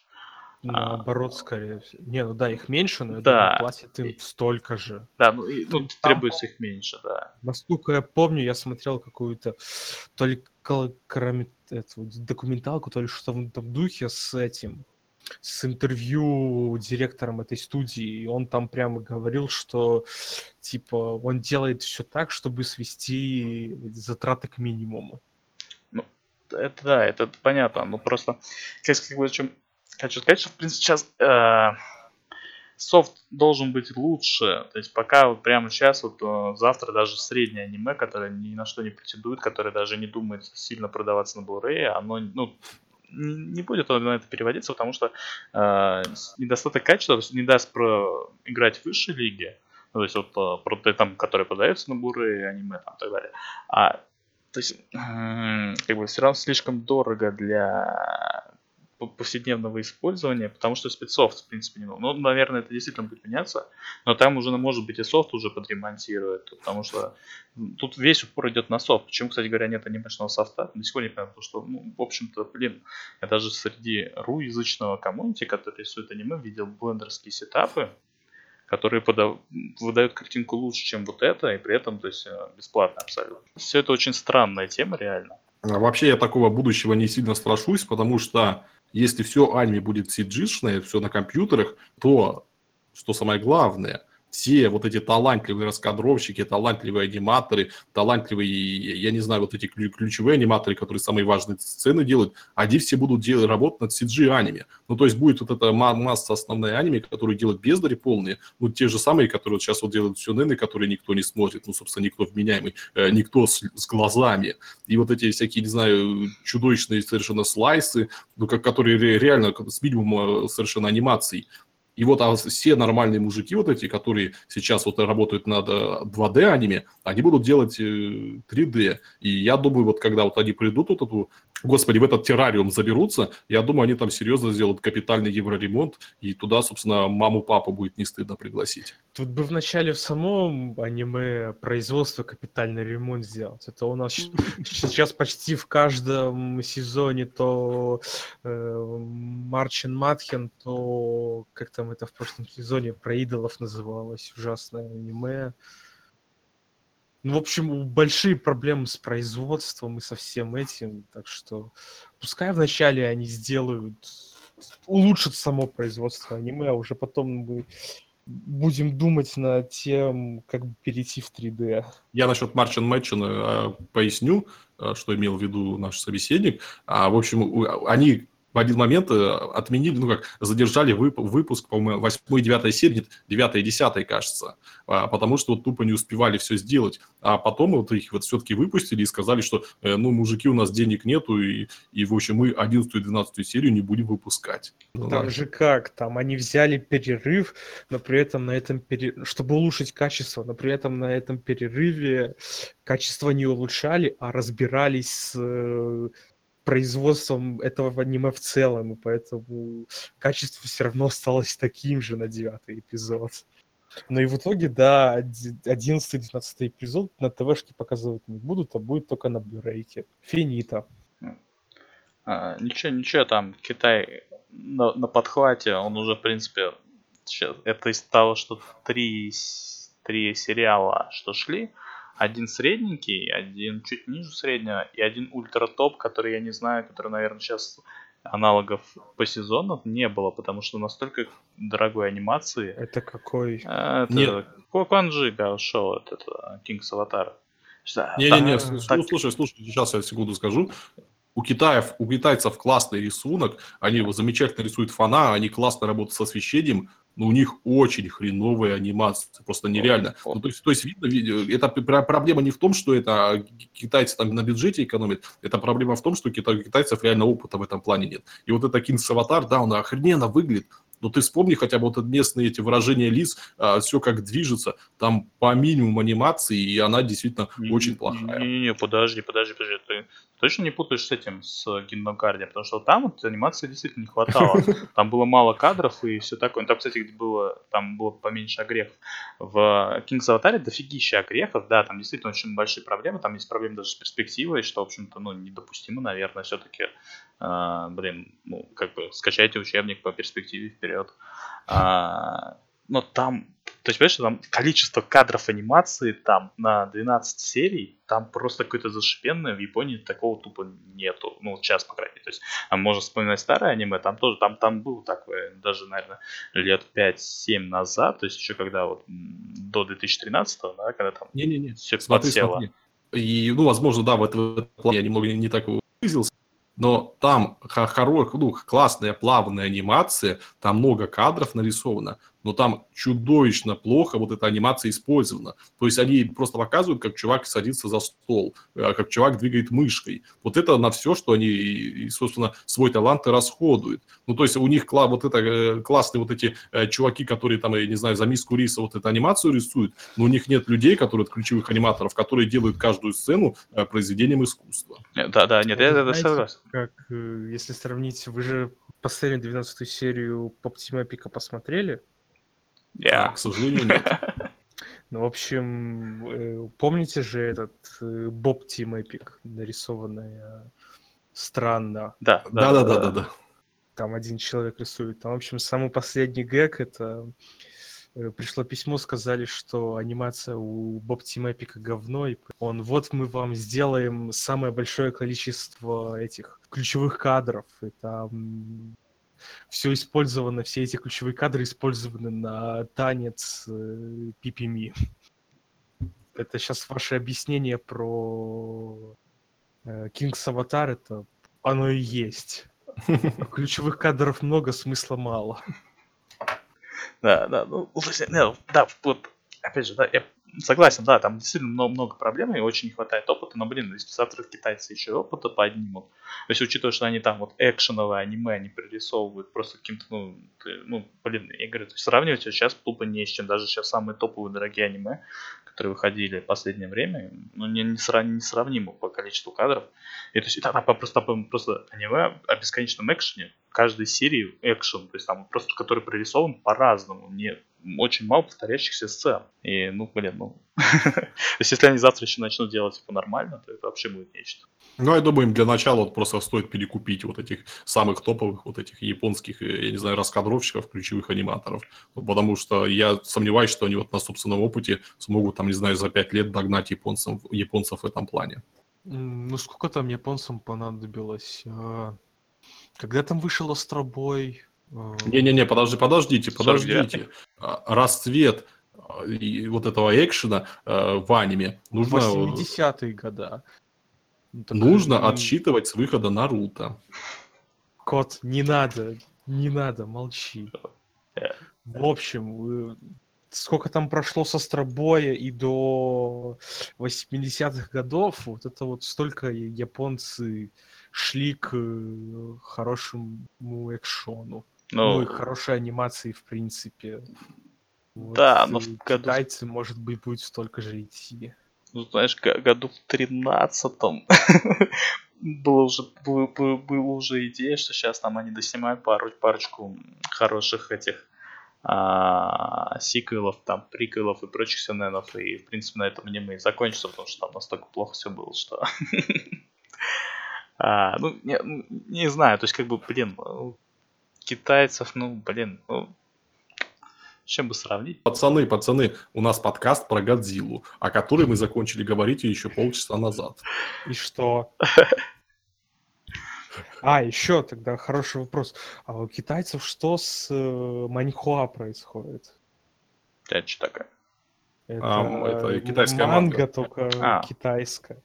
Наоборот, а, скорее всего. Не, ну да, их меньше, но да. платят им столько же. Да, ну, и, ну там, требуется их меньше, да. Насколько я помню, я смотрел какую-то то ли кроме этого, документалку, то ли что в том духе с этим, с интервью директором этой студии, и он там прямо говорил, что типа он делает все так, чтобы свести затраты к минимуму. Ну, это да, это понятно, но просто, как, как бы, чем хочу сказать, что в принципе сейчас э, софт должен быть лучше. То есть пока вот прямо сейчас, вот э, завтра даже среднее аниме, которое ни на что не претендует, которое даже не думает сильно продаваться на Blu-ray, оно, ну, не будет он на это переводиться, потому что э, недостаток качества не даст про играть в высшей лиге, ну, то есть вот э, про там, которые продаются на буры, аниме там и так далее. А то есть, как бы все равно слишком дорого для повседневного использования, потому что спецсофт, в принципе, не Ну, наверное, это действительно будет меняться, но там уже, может быть, и софт уже подремонтирует, потому что тут весь упор идет на софт. Почему, кстати говоря, нет анимешного софта? До сих пор не понимаю, потому что, ну, в общем-то, блин, я даже среди ру-язычного комьюнити, который рисует аниме, видел блендерские сетапы, которые подав... выдают картинку лучше, чем вот это, и при этом, то есть, э, бесплатно абсолютно. Все это очень странная тема, реально. А вообще я такого будущего не сильно страшусь, потому что если все аниме будет cg все на компьютерах, то, что самое главное – все вот эти талантливые раскадровщики, талантливые аниматоры, талантливые, я не знаю, вот эти ключевые аниматоры, которые самые важные сцены делают, они все будут делать, работать над CG-аниме. Ну, то есть будет вот эта масса основной аниме, которые делают бездари полные, ну, те же самые, которые вот сейчас вот делают сюнены, которые никто не смотрит, ну, собственно, никто вменяемый, э, никто с, с глазами. И вот эти всякие, не знаю, чудовищные совершенно слайсы, ну, как, которые реально с минимумом э, совершенно анимаций. И вот а все нормальные мужики вот эти, которые сейчас вот работают над 2D э, аниме, они будут делать 3D. Э, И я думаю, вот когда вот они придут вот эту, господи, в этот террариум заберутся, я думаю, они там серьезно сделают капитальный евроремонт, и туда, собственно, маму-папу будет не стыдно пригласить. Тут бы вначале в самом аниме производство капитальный ремонт сделать. Это у нас сейчас почти в каждом сезоне то э, Марчин Матхен, то как там это в прошлом сезоне про идолов называлось, ужасное аниме. Ну, в общем, большие проблемы с производством и со всем этим, так что пускай вначале они сделают, улучшат само производство аниме, а уже потом мы будем думать над тем, как бы перейти в 3D. Я насчет Марчин Мэтчина поясню, э, что имел в виду наш собеседник. А, в общем, они в один момент э, отменили, ну как, задержали вып- выпуск, по-моему, 8 и 9 серии, нет, 9 и 10, кажется, а, потому что вот тупо не успевали все сделать. А потом вот их вот все-таки выпустили и сказали, что, э, ну, мужики, у нас денег нету, и, и в общем, мы 11 и 12 серию не будем выпускать. Ну, там же как, там они взяли перерыв, но при этом на этом, пере... чтобы улучшить качество, но при этом на этом перерыве качество не улучшали, а разбирались с э, производством этого аниме в целом, и поэтому качество все равно осталось таким же на девятый эпизод. Но и в итоге, да, 11-12 эпизод на ТВшке показывать не будут, а будет только на Блюрейке. Финита. А, ничего, ничего, там Китай на, на подхвате, он уже, в принципе, сейчас, это из того, что три, три сериала, что шли, один средненький, один чуть ниже среднего и один ультра топ, который я не знаю, который, наверное, сейчас аналогов по сезону не было, потому что настолько дорогой анимации. Это какой? Это Нет. Куанджи ушел от этого King's Avatar. Не-не-не, так... слушай, слушай, сейчас я секунду скажу у китаев, у китайцев классный рисунок, они его замечательно рисуют фона, они классно работают с освещением, но у них очень хреновая анимация, просто нереально. Ну, то, есть, то есть видно, это проблема не в том, что это китайцы там на бюджете экономят, это проблема в том, что у китайцев реально опыта в этом плане нет. И вот это King's Avatar, да, он охрененно выглядит, но ты вспомни хотя бы вот местные эти выражения лиц, а, все как движется, там по минимуму анимации, и она действительно не, очень плохая. Не-не-не, подожди, подожди, подожди, ты точно не путаешь с этим, с Kingdom Guardian, потому что там вот анимации действительно не хватало, там было мало кадров и все такое, там, кстати, было, там было поменьше огрехов. В King's Avatar дофигища огрехов, да, там действительно очень большие проблемы, там есть проблемы даже с перспективой, что, в общем-то, ну, недопустимо, наверное, все-таки а, блин, ну, как бы скачайте учебник по перспективе вперед. А, но там, то есть, понимаешь, там количество кадров анимации там на 12 серий, там просто какое-то зашипенное, в Японии такого тупо нету, ну, сейчас, по крайней мере, то есть, а можно вспоминать старое аниме, там тоже, там, там было такое, даже, наверное, лет 5-7 назад, то есть, еще когда вот до 2013 да, когда там Не-не-не, все смотри, подсело. Смотри. И, ну, возможно, да, в этом плане я немного не так выразился, но там хоро, ну, классная плавная анимация, там много кадров нарисовано, но там чудовищно плохо вот эта анимация использована. То есть они просто показывают, как чувак садится за стол, э, как чувак двигает мышкой. Вот это на все, что они, собственно, свой талант и расходуют. Ну, то есть у них вот это э, классные вот эти э, чуваки, которые там, я не знаю, за миску риса вот эту анимацию рисуют, но у них нет людей, которые, ключевых аниматоров, которые делают каждую сцену произведением искусства. Да, да, нет, я это согласен. Как, если сравнить, вы же последнюю 12 серию Поп Тима Пика посмотрели? Yeah. к сожалению, нет. Ну, в общем, э, помните же этот э, Боб Тим Эпик, нарисованная странно? Да, да, да, да, да, да. Там один человек рисует. Там, в общем, самый последний гэг это э, пришло письмо, сказали, что анимация у Боб Тим Эпика говно, и он, вот мы вам сделаем самое большое количество этих ключевых кадров, и там все использовано, все эти ключевые кадры использованы на танец э, Пипими. Это сейчас ваше объяснение про э, King's Avatar, это оно и есть. Ключевых кадров много, смысла мало. Да, да, ну, да, вот, опять же, да, я Согласен, да, там действительно много, проблем и очень не хватает опыта, но, блин, если завтра китайцы еще опыта поднимут, то есть учитывая, что они там вот экшеновое аниме они пририсовывают просто каким-то, ну, ну, блин, я говорю, сравнивать сейчас тупо не с чем, даже сейчас самые топовые дорогие аниме, которые выходили в последнее время, ну, не, не, срав, не сравнимо по количеству кадров. И то есть там просто, просто аниме о бесконечном экшене, каждой серии экшен, то есть там просто, который прорисован по-разному, не очень мало повторяющихся сцен. И, ну, блин, ну... То есть, если они завтра еще начнут делать типа нормально, то это вообще будет нечто. Ну, я думаю, им для начала вот просто стоит перекупить вот этих самых топовых, вот этих японских, э, я не знаю, раскадровщиков, ключевых аниматоров. Ну, потому что я сомневаюсь, что они вот на собственном опыте смогут, там, не знаю, за пять лет догнать японцев, японцев в этом плане. Ну, сколько там японцам понадобилось? Когда там вышел Остробой? А, Не-не-не, подожди, подождите, подождите. А, расцвет и вот этого экшена в аниме нужно... 80-е года. Ну, нужно и... отсчитывать с выхода Наруто. Кот, не надо, не надо, молчи. В общем, сколько там прошло с Остробоя и до 80-х годов, вот это вот столько японцы шли к э, хорошему экшону. Ну, ну и хорошей анимации, в принципе. Вот да, но в году... Китайцы, может быть, будет столько же идти. Ну, знаешь, году в тринадцатом было уже, было, было уже идея, что сейчас там они доснимают пару, парочку хороших этих а, сиквелов, там, приквелов и прочих сюненов, и, в принципе, на этом аниме и закончится, потому что там настолько плохо все было, что... а, ну, не, не знаю, то есть, как бы, блин, китайцев, ну, блин, ну, с чем бы сравнить? Пацаны, пацаны, у нас подкаст про Годзиллу, о которой мы закончили говорить еще полчаса назад. И что? А, еще тогда хороший вопрос. А у китайцев что с э, маньхуа происходит? Это что такое? Это, а, это китайская манга, манга. только а. китайская.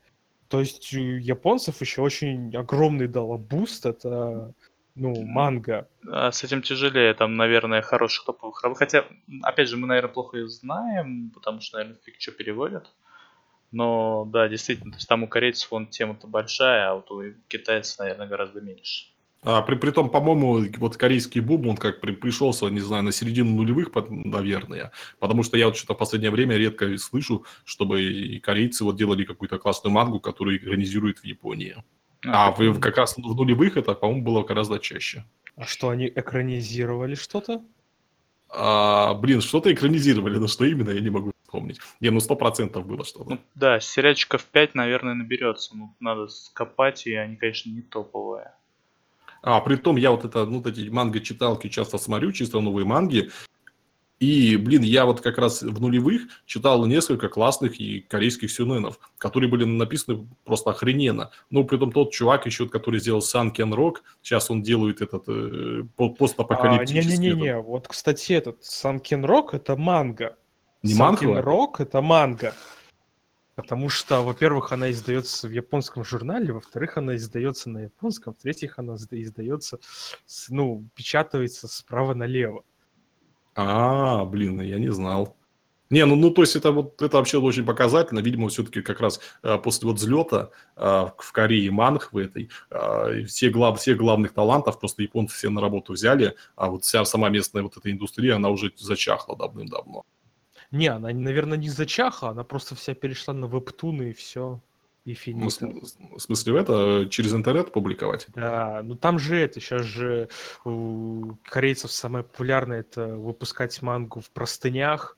То есть у японцев еще очень огромный дала boost. Это ну, манга. А с этим тяжелее, там, наверное, хороших топовых работ. Хотя, опять же, мы, наверное, плохо их знаем, потому что, наверное, фиг что переводят. Но, да, действительно, то есть там у корейцев вон тема-то большая, а вот у китайцев, наверное, гораздо меньше. А, при, при том, по-моему, вот корейский бум, он как при, пришелся, не знаю, на середину нулевых, наверное. Потому что я вот что-то в последнее время редко слышу, чтобы и корейцы вот делали какую-то классную мангу, которую экранизируют в Японии. А, а вы как раз в нулевых это, по-моему, было гораздо чаще. А что, они экранизировали что-то? А, блин, что-то экранизировали, но что именно, я не могу вспомнить. Не, ну сто процентов было что-то. Ну, да, сериальчиков 5, наверное, наберется. Ну, надо скопать, и они, конечно, не топовые. А, при том, я вот это, ну, эти манго-читалки часто смотрю, чисто новые манги, и, блин, я вот как раз в нулевых читал несколько классных и корейских сюненов, которые были написаны просто охрененно. Ну, при том тот чувак еще, который сделал Санкен Рок, сейчас он делает этот э, постапокалиптический. А, Не-не-не, вот, кстати, этот Санкен Рок это манга. Не манга? Рок это манга. Потому что, во-первых, она издается в японском журнале, во-вторых, она издается на японском, в-третьих, она издается, ну, печатается справа налево. А, блин, я не знал. Не, ну, ну то есть это вот это вообще очень показательно. Видимо, все-таки как раз э, после вот взлета э, в Корее Манхвы этой э, все, глав, все главных талантов просто японцы все на работу взяли, а вот вся сама местная вот эта индустрия, она уже зачахла давным-давно. Не, она, наверное, не зачахла, она просто вся перешла на вебтуны и все. И Ну, финита. с- в смысле, это через интернет публиковать? Да, ну там же это, сейчас же у корейцев самое популярное это выпускать мангу в простынях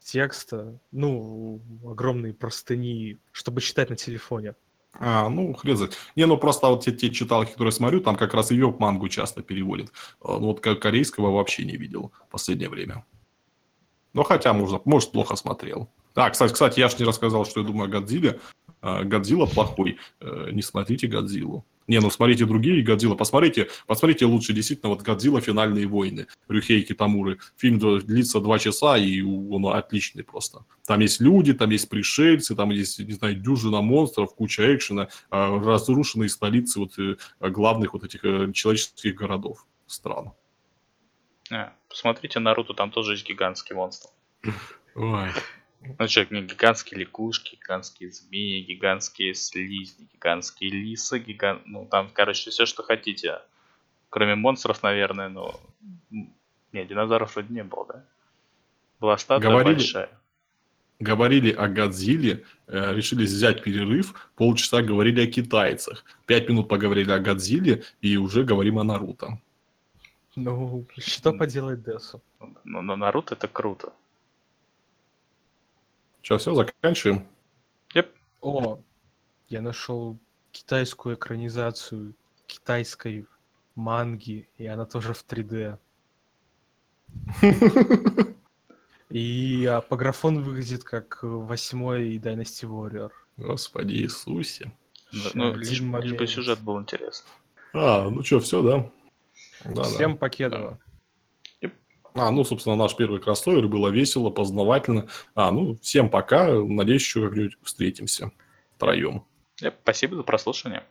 текста, ну, огромные простыни, чтобы читать на телефоне. А, ну, хрен знает. Не, ну просто вот те, те читалки, которые смотрю, там как раз и веб-мангу часто переводят. А, Ну, вот как корейского вообще не видел в последнее время. Ну, хотя, может, может, плохо смотрел. А, кстати, кстати, я ж не рассказал, что я думаю о Годзилле. А, Годзилла плохой. Э, Не смотрите Годзиллу. Не, ну смотрите другие Годзилла. Посмотрите, посмотрите лучше действительно вот Годзилла «Финальные войны» Рюхей Китамуры. Фильм длится два часа, и он отличный просто. Там есть люди, там есть пришельцы, там есть, не знаю, дюжина монстров, куча экшена, а, разрушенные столицы вот э, главных вот этих э, человеческих городов, стран. А, посмотрите Наруто, там тоже есть гигантский монстр. Ой. Ну что, не гигантские лягушки, гигантские змеи, гигантские слизни, гигантские лисы, гигант... Ну, там, короче, все, что хотите. Кроме монстров, наверное, но... Не, динозавров вроде не было, да? Была статуя Говорили- большая. Говорили о Годзилле, э, решили взять перерыв, полчаса говорили о китайцах, пять минут поговорили о Годзилле, и уже говорим о Наруто. Ну, что поделать Десу? Но, но Наруто это круто. Что, все, заканчиваем? Yep. О, я нашел китайскую экранизацию китайской манги, и она тоже в 3D. И а, по графону выглядит как э, восьмой Dynasty Warrior. Господи Иисусе. Ну, лишь, лишь бы сюжет был интересный. А, ну что, все, да? Да, Всем да. покедово. А, ну, собственно, наш первый кроссовер было весело, познавательно. А, ну, всем пока. Надеюсь, еще как-нибудь встретимся втроем. Спасибо за прослушивание.